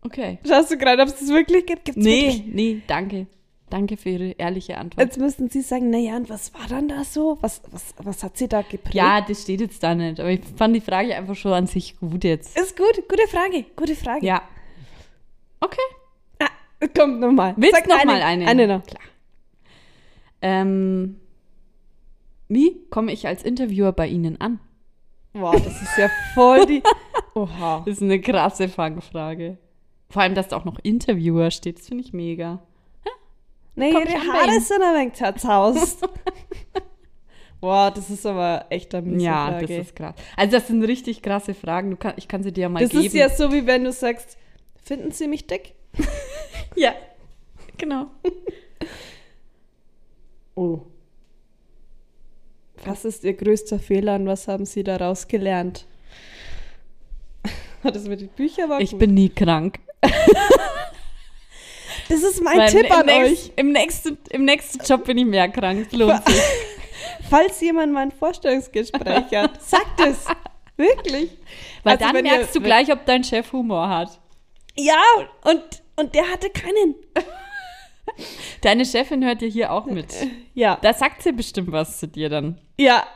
[SPEAKER 1] Okay.
[SPEAKER 2] Schaust du gerade, ob es das wirklich gibt? Gibt's
[SPEAKER 1] Nee,
[SPEAKER 2] Wirklich?
[SPEAKER 1] nee, danke. Danke für Ihre ehrliche Antwort.
[SPEAKER 2] Jetzt müssten Sie sagen, naja, und was war dann da so? Was, was, was hat sie da geprägt?
[SPEAKER 1] Ja, das steht jetzt da nicht. Aber ich fand die Frage einfach schon an sich gut jetzt.
[SPEAKER 2] Ist gut, gute Frage, gute Frage.
[SPEAKER 1] Ja. Okay.
[SPEAKER 2] Ah, kommt nochmal.
[SPEAKER 1] Willst
[SPEAKER 2] Sag
[SPEAKER 1] du noch mal eine?
[SPEAKER 2] Eine noch.
[SPEAKER 1] Klar. Ähm, wie komme ich als Interviewer bei Ihnen an?
[SPEAKER 2] Boah, das ist ja voll die... *laughs* Oha.
[SPEAKER 1] Das ist eine krasse Fangfrage. Vor allem, dass da auch noch Interviewer steht, das finde ich mega.
[SPEAKER 2] Nee,
[SPEAKER 1] Komm
[SPEAKER 2] ihre Haare sind ein wenig zerzaust. *laughs* Boah, das ist aber echt eine miese
[SPEAKER 1] Ja,
[SPEAKER 2] Frage.
[SPEAKER 1] das ist krass. Also das sind richtig krasse Fragen. Kann, ich kann sie dir ja mal
[SPEAKER 2] Das
[SPEAKER 1] geben.
[SPEAKER 2] ist ja so, wie wenn du sagst, finden Sie mich dick? *laughs*
[SPEAKER 1] ja, genau. *laughs*
[SPEAKER 2] Oh. Was ist Ihr größter Fehler und was haben Sie daraus gelernt? Hat das mit den Büchern war
[SPEAKER 1] Ich
[SPEAKER 2] gut.
[SPEAKER 1] bin nie krank.
[SPEAKER 2] Das ist mein
[SPEAKER 1] Weil
[SPEAKER 2] Tipp an
[SPEAKER 1] nächst-
[SPEAKER 2] euch.
[SPEAKER 1] Im nächsten, Im nächsten Job bin ich mehr krank. Lohnt sich. *laughs*
[SPEAKER 2] Falls jemand mal ein Vorstellungsgespräch hat, *laughs* sagt es. Wirklich.
[SPEAKER 1] Weil
[SPEAKER 2] Also
[SPEAKER 1] dann
[SPEAKER 2] wenn ihr-
[SPEAKER 1] merkst du gleich, ob dein Chef Humor hat.
[SPEAKER 2] Ja, und, und der hatte keinen. *laughs*
[SPEAKER 1] Deine Chefin hört ja hier auch mit.
[SPEAKER 2] Ja.
[SPEAKER 1] Da sagt sie bestimmt was zu dir dann.
[SPEAKER 2] Ja.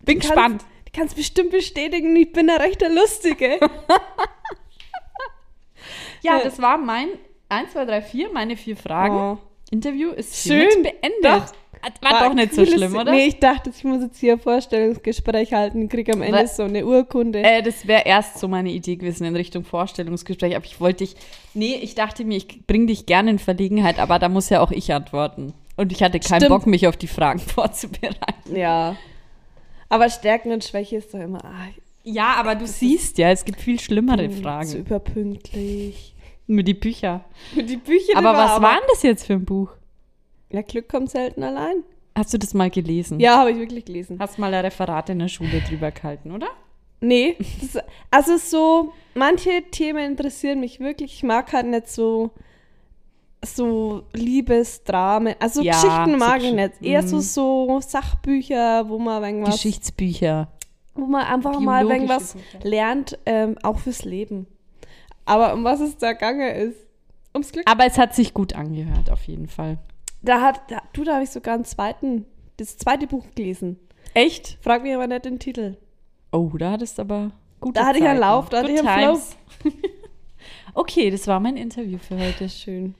[SPEAKER 1] Bin
[SPEAKER 2] Kannst-
[SPEAKER 1] gespannt.
[SPEAKER 2] Du kannst bestimmt bestätigen, ich bin ein rechter Lustige.
[SPEAKER 1] Ja, das war mein 1, 2, 3, 4, meine vier Fragen.
[SPEAKER 2] Oh.
[SPEAKER 1] Interview ist
[SPEAKER 2] Schön.
[SPEAKER 1] beendet.
[SPEAKER 2] Doch.
[SPEAKER 1] War, doch nicht so schlimm, oder?
[SPEAKER 2] Nee, ich dachte, ich muss jetzt hier ein Vorstellungsgespräch halten, kriege am Ende
[SPEAKER 1] Was?
[SPEAKER 2] so eine Urkunde.
[SPEAKER 1] Äh, das wäre erst so meine Idee gewesen in Richtung Vorstellungsgespräch, aber ich wollte dich. Nee, ich dachte mir, ich bringe dich gerne in Verlegenheit, aber da muss ja auch ich antworten. Und ich hatte keinen
[SPEAKER 2] Stimmt.
[SPEAKER 1] Bock, mich auf die Fragen *laughs* vorzubereiten.
[SPEAKER 2] Ja. Aber Stärken und Schwäche ist doch immer, ah,
[SPEAKER 1] Ja, aber du siehst ja, es gibt viel schlimmere
[SPEAKER 2] zu
[SPEAKER 1] Fragen.
[SPEAKER 2] überpünktlich.
[SPEAKER 1] Mit *laughs* die Bücher.
[SPEAKER 2] Die Bücher
[SPEAKER 1] Aber was war denn das jetzt für ein Buch?
[SPEAKER 2] Ja, Glück kommt selten allein.
[SPEAKER 1] Hast du das mal gelesen?
[SPEAKER 2] Ja, habe ich wirklich gelesen.
[SPEAKER 1] Hast mal ein Referat in der Schule drüber gehalten, oder?
[SPEAKER 2] Nee, das, also so, manche Themen interessieren mich wirklich. Ich mag halt nicht so, so Liebesdramen. Also
[SPEAKER 1] Ja,
[SPEAKER 2] Geschichten
[SPEAKER 1] so
[SPEAKER 2] mag ich
[SPEAKER 1] Gesch-
[SPEAKER 2] nicht. Eher so,
[SPEAKER 1] Mhm.
[SPEAKER 2] so Sachbücher, wo man irgendwas,
[SPEAKER 1] Geschichtsbücher.
[SPEAKER 2] wo man einfach mal irgendwas lernt, ähm, auch fürs Leben. Aber um was es da gegangen ist, ums Glück.
[SPEAKER 1] Aber es hat sich gut angehört, auf jeden Fall.
[SPEAKER 2] Da hat, da, du, da habe ich sogar einen zweiten, das zweite Buch gelesen.
[SPEAKER 1] Echt?
[SPEAKER 2] Frag mich aber nicht den Titel.
[SPEAKER 1] Oh, da hattest aber gut.
[SPEAKER 2] Da hatte ich einen Lauf, da hatte ich einen Flow. *laughs*
[SPEAKER 1] okay, das war mein Interview für heute.
[SPEAKER 2] Schön.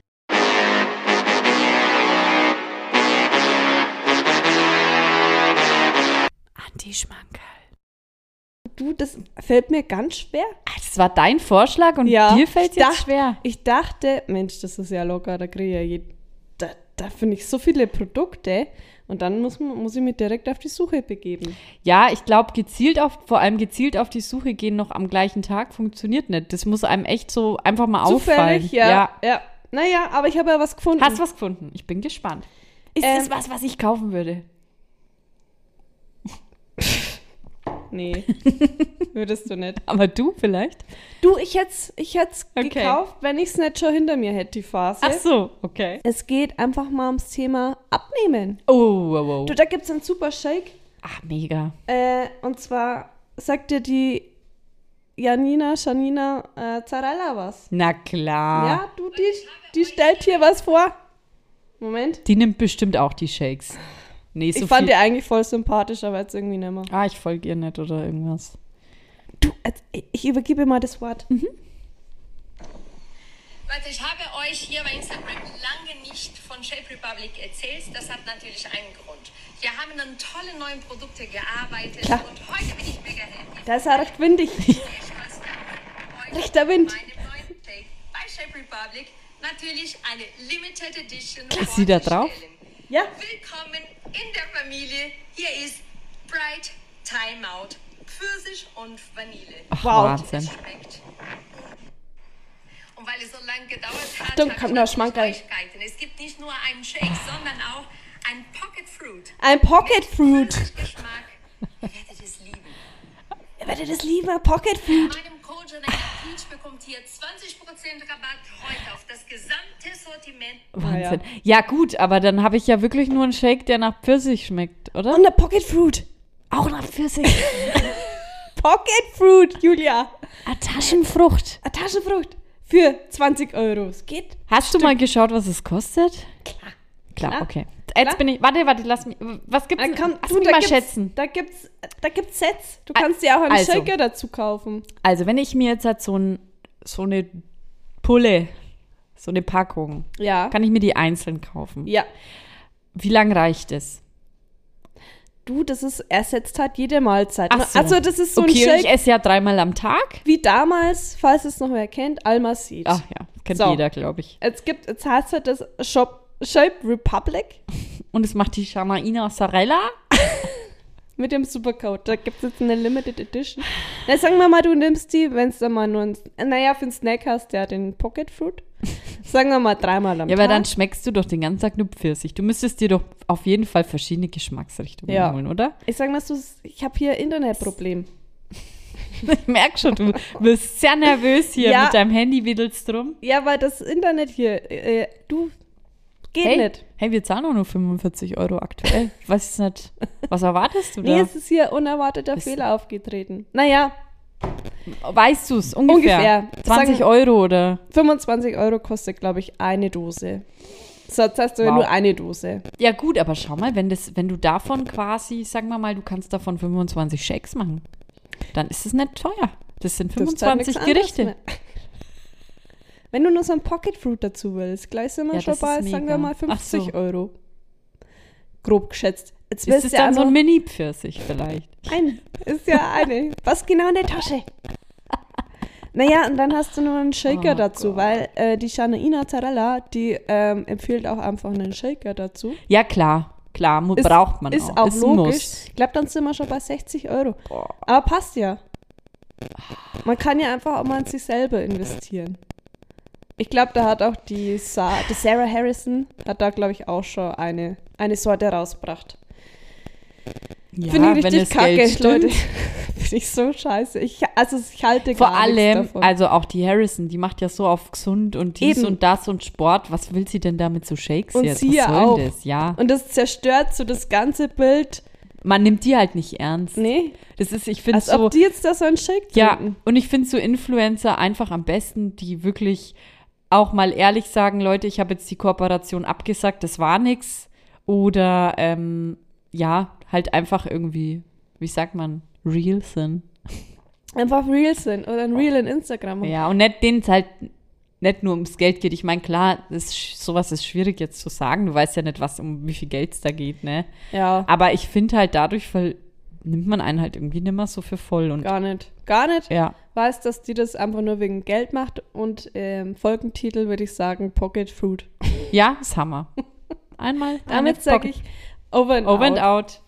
[SPEAKER 1] Anti-Schmankerl.
[SPEAKER 2] Du, das fällt mir ganz schwer.
[SPEAKER 1] Ah, Das war dein Vorschlag und
[SPEAKER 2] Ja,
[SPEAKER 1] dir fällt jetzt
[SPEAKER 2] dachte-
[SPEAKER 1] schwer.
[SPEAKER 2] Ich dachte, Mensch, das ist ja locker, da kriege ich ja je, da, da finde ich so viele Produkte und dann muss, muss ich mich direkt auf die Suche begeben.
[SPEAKER 1] Ja, ich glaube, gezielt auf, vor allem gezielt auf die Suche gehen noch am gleichen Tag funktioniert nicht. Das muss einem echt so einfach mal auffallen.
[SPEAKER 2] Zufällig, ja, ja. Naja, aber ich habe ja was gefunden.
[SPEAKER 1] Hast was gefunden? Ich bin gespannt. Ist
[SPEAKER 2] Ähm,
[SPEAKER 1] das was, was ich kaufen würde?
[SPEAKER 2] Nee, *laughs* würdest du nicht.
[SPEAKER 1] Aber du vielleicht?
[SPEAKER 2] Du, ich hätte es ich hätt's
[SPEAKER 1] Okay.
[SPEAKER 2] gekauft, wenn ich es nicht schon hinter mir hätte, die Phase.
[SPEAKER 1] Ach so, okay.
[SPEAKER 2] Es geht einfach mal ums Thema Abnehmen.
[SPEAKER 1] Oh, wow, wow.
[SPEAKER 2] Du, da gibt es einen super Shake.
[SPEAKER 1] Ach, mega.
[SPEAKER 2] Äh, und zwar sagt dir die Janina, Janina äh, Zarella was.
[SPEAKER 1] Na klar.
[SPEAKER 2] Ja, du, die, die stellt hier was vor. Moment.
[SPEAKER 1] Die nimmt bestimmt auch die Shakes. Nee, so
[SPEAKER 2] ich fand die
[SPEAKER 1] viel.
[SPEAKER 2] eigentlich voll sympathisch, aber jetzt irgendwie nicht mehr.
[SPEAKER 1] Ah, ich folge ihr nicht oder irgendwas.
[SPEAKER 2] Du, jetzt, ich übergebe mal das Wort.
[SPEAKER 3] Leute, ich habe euch hier bei Instagram lange nicht von Shape Republic erzählt. Das hat natürlich einen Grund. Wir haben an tollen neuen Produkte gearbeitet
[SPEAKER 2] Klar.
[SPEAKER 3] und heute bin ich mega happy.
[SPEAKER 2] Da ist er recht windig. Rechter Wind.
[SPEAKER 3] Bei Shape Republic natürlich eine Limited Edition
[SPEAKER 1] Ist sie da drauf?
[SPEAKER 3] vorzustellen.
[SPEAKER 2] Ja.
[SPEAKER 3] Willkommen in der Familie. Hier ist Bright Timeout, Pfirsich und Vanille.
[SPEAKER 1] Ach,
[SPEAKER 2] Wow.
[SPEAKER 1] Wahnsinn.
[SPEAKER 3] Und weil es so lange gedauert hat,
[SPEAKER 2] Achtung,
[SPEAKER 3] habe
[SPEAKER 2] kommt noch Schmankerl.
[SPEAKER 3] Es gibt nicht nur einen Shake, sondern auch ein Pocket Fruit.
[SPEAKER 2] Ein Pocket Fruit.
[SPEAKER 3] Geschmack. Ihr werdet es lieben.
[SPEAKER 2] Ihr werdet es lieber Pocket Fruit.
[SPEAKER 3] Janella Peach bekommt ihr 20% Rabatt heute auf das gesamte Sortiment.
[SPEAKER 1] Wahnsinn. Ja. gut, aber dann habe ich ja wirklich nur einen Shake, der nach Pfirsich schmeckt, oder?
[SPEAKER 2] Und eine Pocket Fruit.
[SPEAKER 1] auch nach Pfirsich. *laughs*
[SPEAKER 2] Pocket Fruit, Julia.
[SPEAKER 1] Eine Taschenfrucht.
[SPEAKER 2] Eine Taschenfrucht. Für 20 Euro. Es geht.
[SPEAKER 1] Hast du mal geschaut, was es kostet?
[SPEAKER 2] Klar.
[SPEAKER 1] Klar,
[SPEAKER 2] Klar.
[SPEAKER 1] okay. Jetzt
[SPEAKER 2] Klar.
[SPEAKER 1] bin ich. Warte, warte, lass mich. Was gibt's?
[SPEAKER 2] Kann,
[SPEAKER 1] Lass
[SPEAKER 2] du,
[SPEAKER 1] mich
[SPEAKER 2] da
[SPEAKER 1] mal
[SPEAKER 2] gibt's,
[SPEAKER 1] schätzen.
[SPEAKER 2] Da gibt's, da gibt's Sets. Du
[SPEAKER 1] Al-
[SPEAKER 2] kannst dir auch einen
[SPEAKER 1] also.
[SPEAKER 2] Shaker dazu kaufen.
[SPEAKER 1] Also, wenn ich mir jetzt halt so, ein, so eine Pulle, so eine Packung,
[SPEAKER 2] Ja.
[SPEAKER 1] kann ich mir die einzeln kaufen.
[SPEAKER 2] ja.
[SPEAKER 1] Wie lang reicht es?
[SPEAKER 2] Du, das ist, ersetzt halt jede Mahlzeit.
[SPEAKER 1] Ach so.
[SPEAKER 2] Also, das ist so
[SPEAKER 1] okay,
[SPEAKER 2] ein
[SPEAKER 1] und ich
[SPEAKER 2] Shake
[SPEAKER 1] esse ja dreimal am Tag.
[SPEAKER 2] wie damals, falls es noch wer kennt, Almacid.
[SPEAKER 1] Ach ja, kennt
[SPEAKER 2] So.
[SPEAKER 1] jeder, glaube ich.
[SPEAKER 2] Jetzt gibt, jetzt heißt halt das Shop, Shape Republic
[SPEAKER 1] Und es macht die Shanaina Sarella. *laughs*
[SPEAKER 2] mit dem Supercode. Da gibt es jetzt eine Limited Edition. Na, sagen wir mal, du nimmst die, wenn es dann mal nur ein, naja, für einen Snack hast, der den Pocket Fruit. *laughs* Sagen wir mal dreimal am
[SPEAKER 1] Ja,
[SPEAKER 2] Tag.
[SPEAKER 1] aber dann schmeckst du doch den ganzen Tag nur Pfirsich. Du müsstest dir doch auf jeden Fall verschiedene Geschmacksrichtungen
[SPEAKER 2] Ja.
[SPEAKER 1] holen, oder?
[SPEAKER 2] Ich sag mal so, ich habe hier Internetproblem. *laughs*
[SPEAKER 1] Ich merke schon, du bist sehr nervös hier
[SPEAKER 2] Ja.
[SPEAKER 1] mit deinem Handy, wiedelst drum.
[SPEAKER 2] Ja, weil das Internet hier, äh, du, geht
[SPEAKER 1] Hey,
[SPEAKER 2] nicht.
[SPEAKER 1] hey, wir zahlen auch nur 45 Euro aktuell. *laughs* Ich weiß nicht, was erwartest du
[SPEAKER 2] Nee,
[SPEAKER 1] da?
[SPEAKER 2] es ist hier unerwarteter
[SPEAKER 1] Ist-
[SPEAKER 2] Fehler aufgetreten. Naja,
[SPEAKER 1] weißt du es ungefähr?
[SPEAKER 2] Ungefähr.
[SPEAKER 1] 20
[SPEAKER 2] Sagen-
[SPEAKER 1] Euro oder?
[SPEAKER 2] 25 Euro kostet, glaube ich, eine Dose. So, jetzt hast du ja
[SPEAKER 1] Wow.
[SPEAKER 2] nur eine Dose.
[SPEAKER 1] Ja gut, aber schau mal, wenn, das, wenn du davon quasi, sagen wir mal, du kannst davon 25 Shakes machen, dann ist es nicht teuer. Das sind
[SPEAKER 2] Das ist halt
[SPEAKER 1] 25
[SPEAKER 2] nichts anderes
[SPEAKER 1] Gerichte.
[SPEAKER 2] Wenn du nur so ein Pocket Fruit dazu willst, gleich sind wir
[SPEAKER 1] Ja,
[SPEAKER 2] schon bei, sagen wir mal,
[SPEAKER 1] Ach so.
[SPEAKER 2] 50 Euro. grob geschätzt. Jetzt
[SPEAKER 1] Ist es
[SPEAKER 2] ja
[SPEAKER 1] dann so
[SPEAKER 2] auch
[SPEAKER 1] ein Mini-Pfirsich vielleicht?
[SPEAKER 2] Ein, ist ja eine. Was genau in der Tasche? Naja, und dann hast du noch einen Shaker
[SPEAKER 1] Oh
[SPEAKER 2] dazu, weil äh, die Shanaina Zarella, die ähm, empfiehlt auch einfach einen Shaker dazu.
[SPEAKER 1] Ja, klar. Klar,
[SPEAKER 2] Ist-
[SPEAKER 1] braucht man
[SPEAKER 2] ist
[SPEAKER 1] auch.
[SPEAKER 2] auch
[SPEAKER 1] ist ein
[SPEAKER 2] logisch.
[SPEAKER 1] Muss.
[SPEAKER 2] Ich glaube, dann sind wir schon bei 60 Euro. Aber passt ja. Man kann ja einfach auch mal in sich selber investieren. Ich glaube, da hat auch die, Sa die Sarah Harrison, hat da, glaube ich, auch schon eine, eine Sorte rausgebracht.
[SPEAKER 1] Ja,
[SPEAKER 2] Finde ich richtig kacke. Leute. *laughs* Finde ich so scheiße. Ich, also ich halte
[SPEAKER 1] Vor
[SPEAKER 2] gar
[SPEAKER 1] allem,
[SPEAKER 2] davon.
[SPEAKER 1] also auch die Harrison, die macht ja so auf gesund und dies
[SPEAKER 2] Eben.
[SPEAKER 1] und das und Sport. Was will sie denn da mit so Shakes
[SPEAKER 2] Und
[SPEAKER 1] jetzt?
[SPEAKER 2] sie
[SPEAKER 1] Was
[SPEAKER 2] ja auch.
[SPEAKER 1] das? Ja,
[SPEAKER 2] Und das zerstört so das ganze Bild.
[SPEAKER 1] man nimmt die halt nicht ernst.
[SPEAKER 2] Nee,
[SPEAKER 1] Das ist, ich finde
[SPEAKER 2] als
[SPEAKER 1] so,
[SPEAKER 2] ob die jetzt da so einen Shake
[SPEAKER 1] ja,
[SPEAKER 2] trinken.
[SPEAKER 1] und ich finde so Influencer einfach am besten, die wirklich auch mal ehrlich sagen, Leute, ich habe jetzt die Kooperation abgesagt, das war nix. Oder ähm, ja, halt einfach irgendwie, wie sagt man, real sind.
[SPEAKER 2] Einfach real sind oder ein Real in Instagram.
[SPEAKER 1] Ja, und nicht denen es halt nicht nur ums Geld geht. Ich meine, klar, das, sowas ist schwierig jetzt zu sagen. Du weißt ja nicht, was um wie viel Geld es da geht, ne?
[SPEAKER 2] ja.
[SPEAKER 1] Aber ich finde halt dadurch weil nimmt man einen halt irgendwie nicht mehr so für voll und
[SPEAKER 2] Gar nicht. Gar nicht.
[SPEAKER 1] ja.
[SPEAKER 2] Weiß, dass die das einfach nur wegen Geld macht und ähm, Folgentitel würde ich sagen Pocket Fruit.
[SPEAKER 1] Ja, ist Hammer. Einmal. *laughs*
[SPEAKER 2] Damit sage ich over and
[SPEAKER 1] Over and
[SPEAKER 2] out.
[SPEAKER 1] out.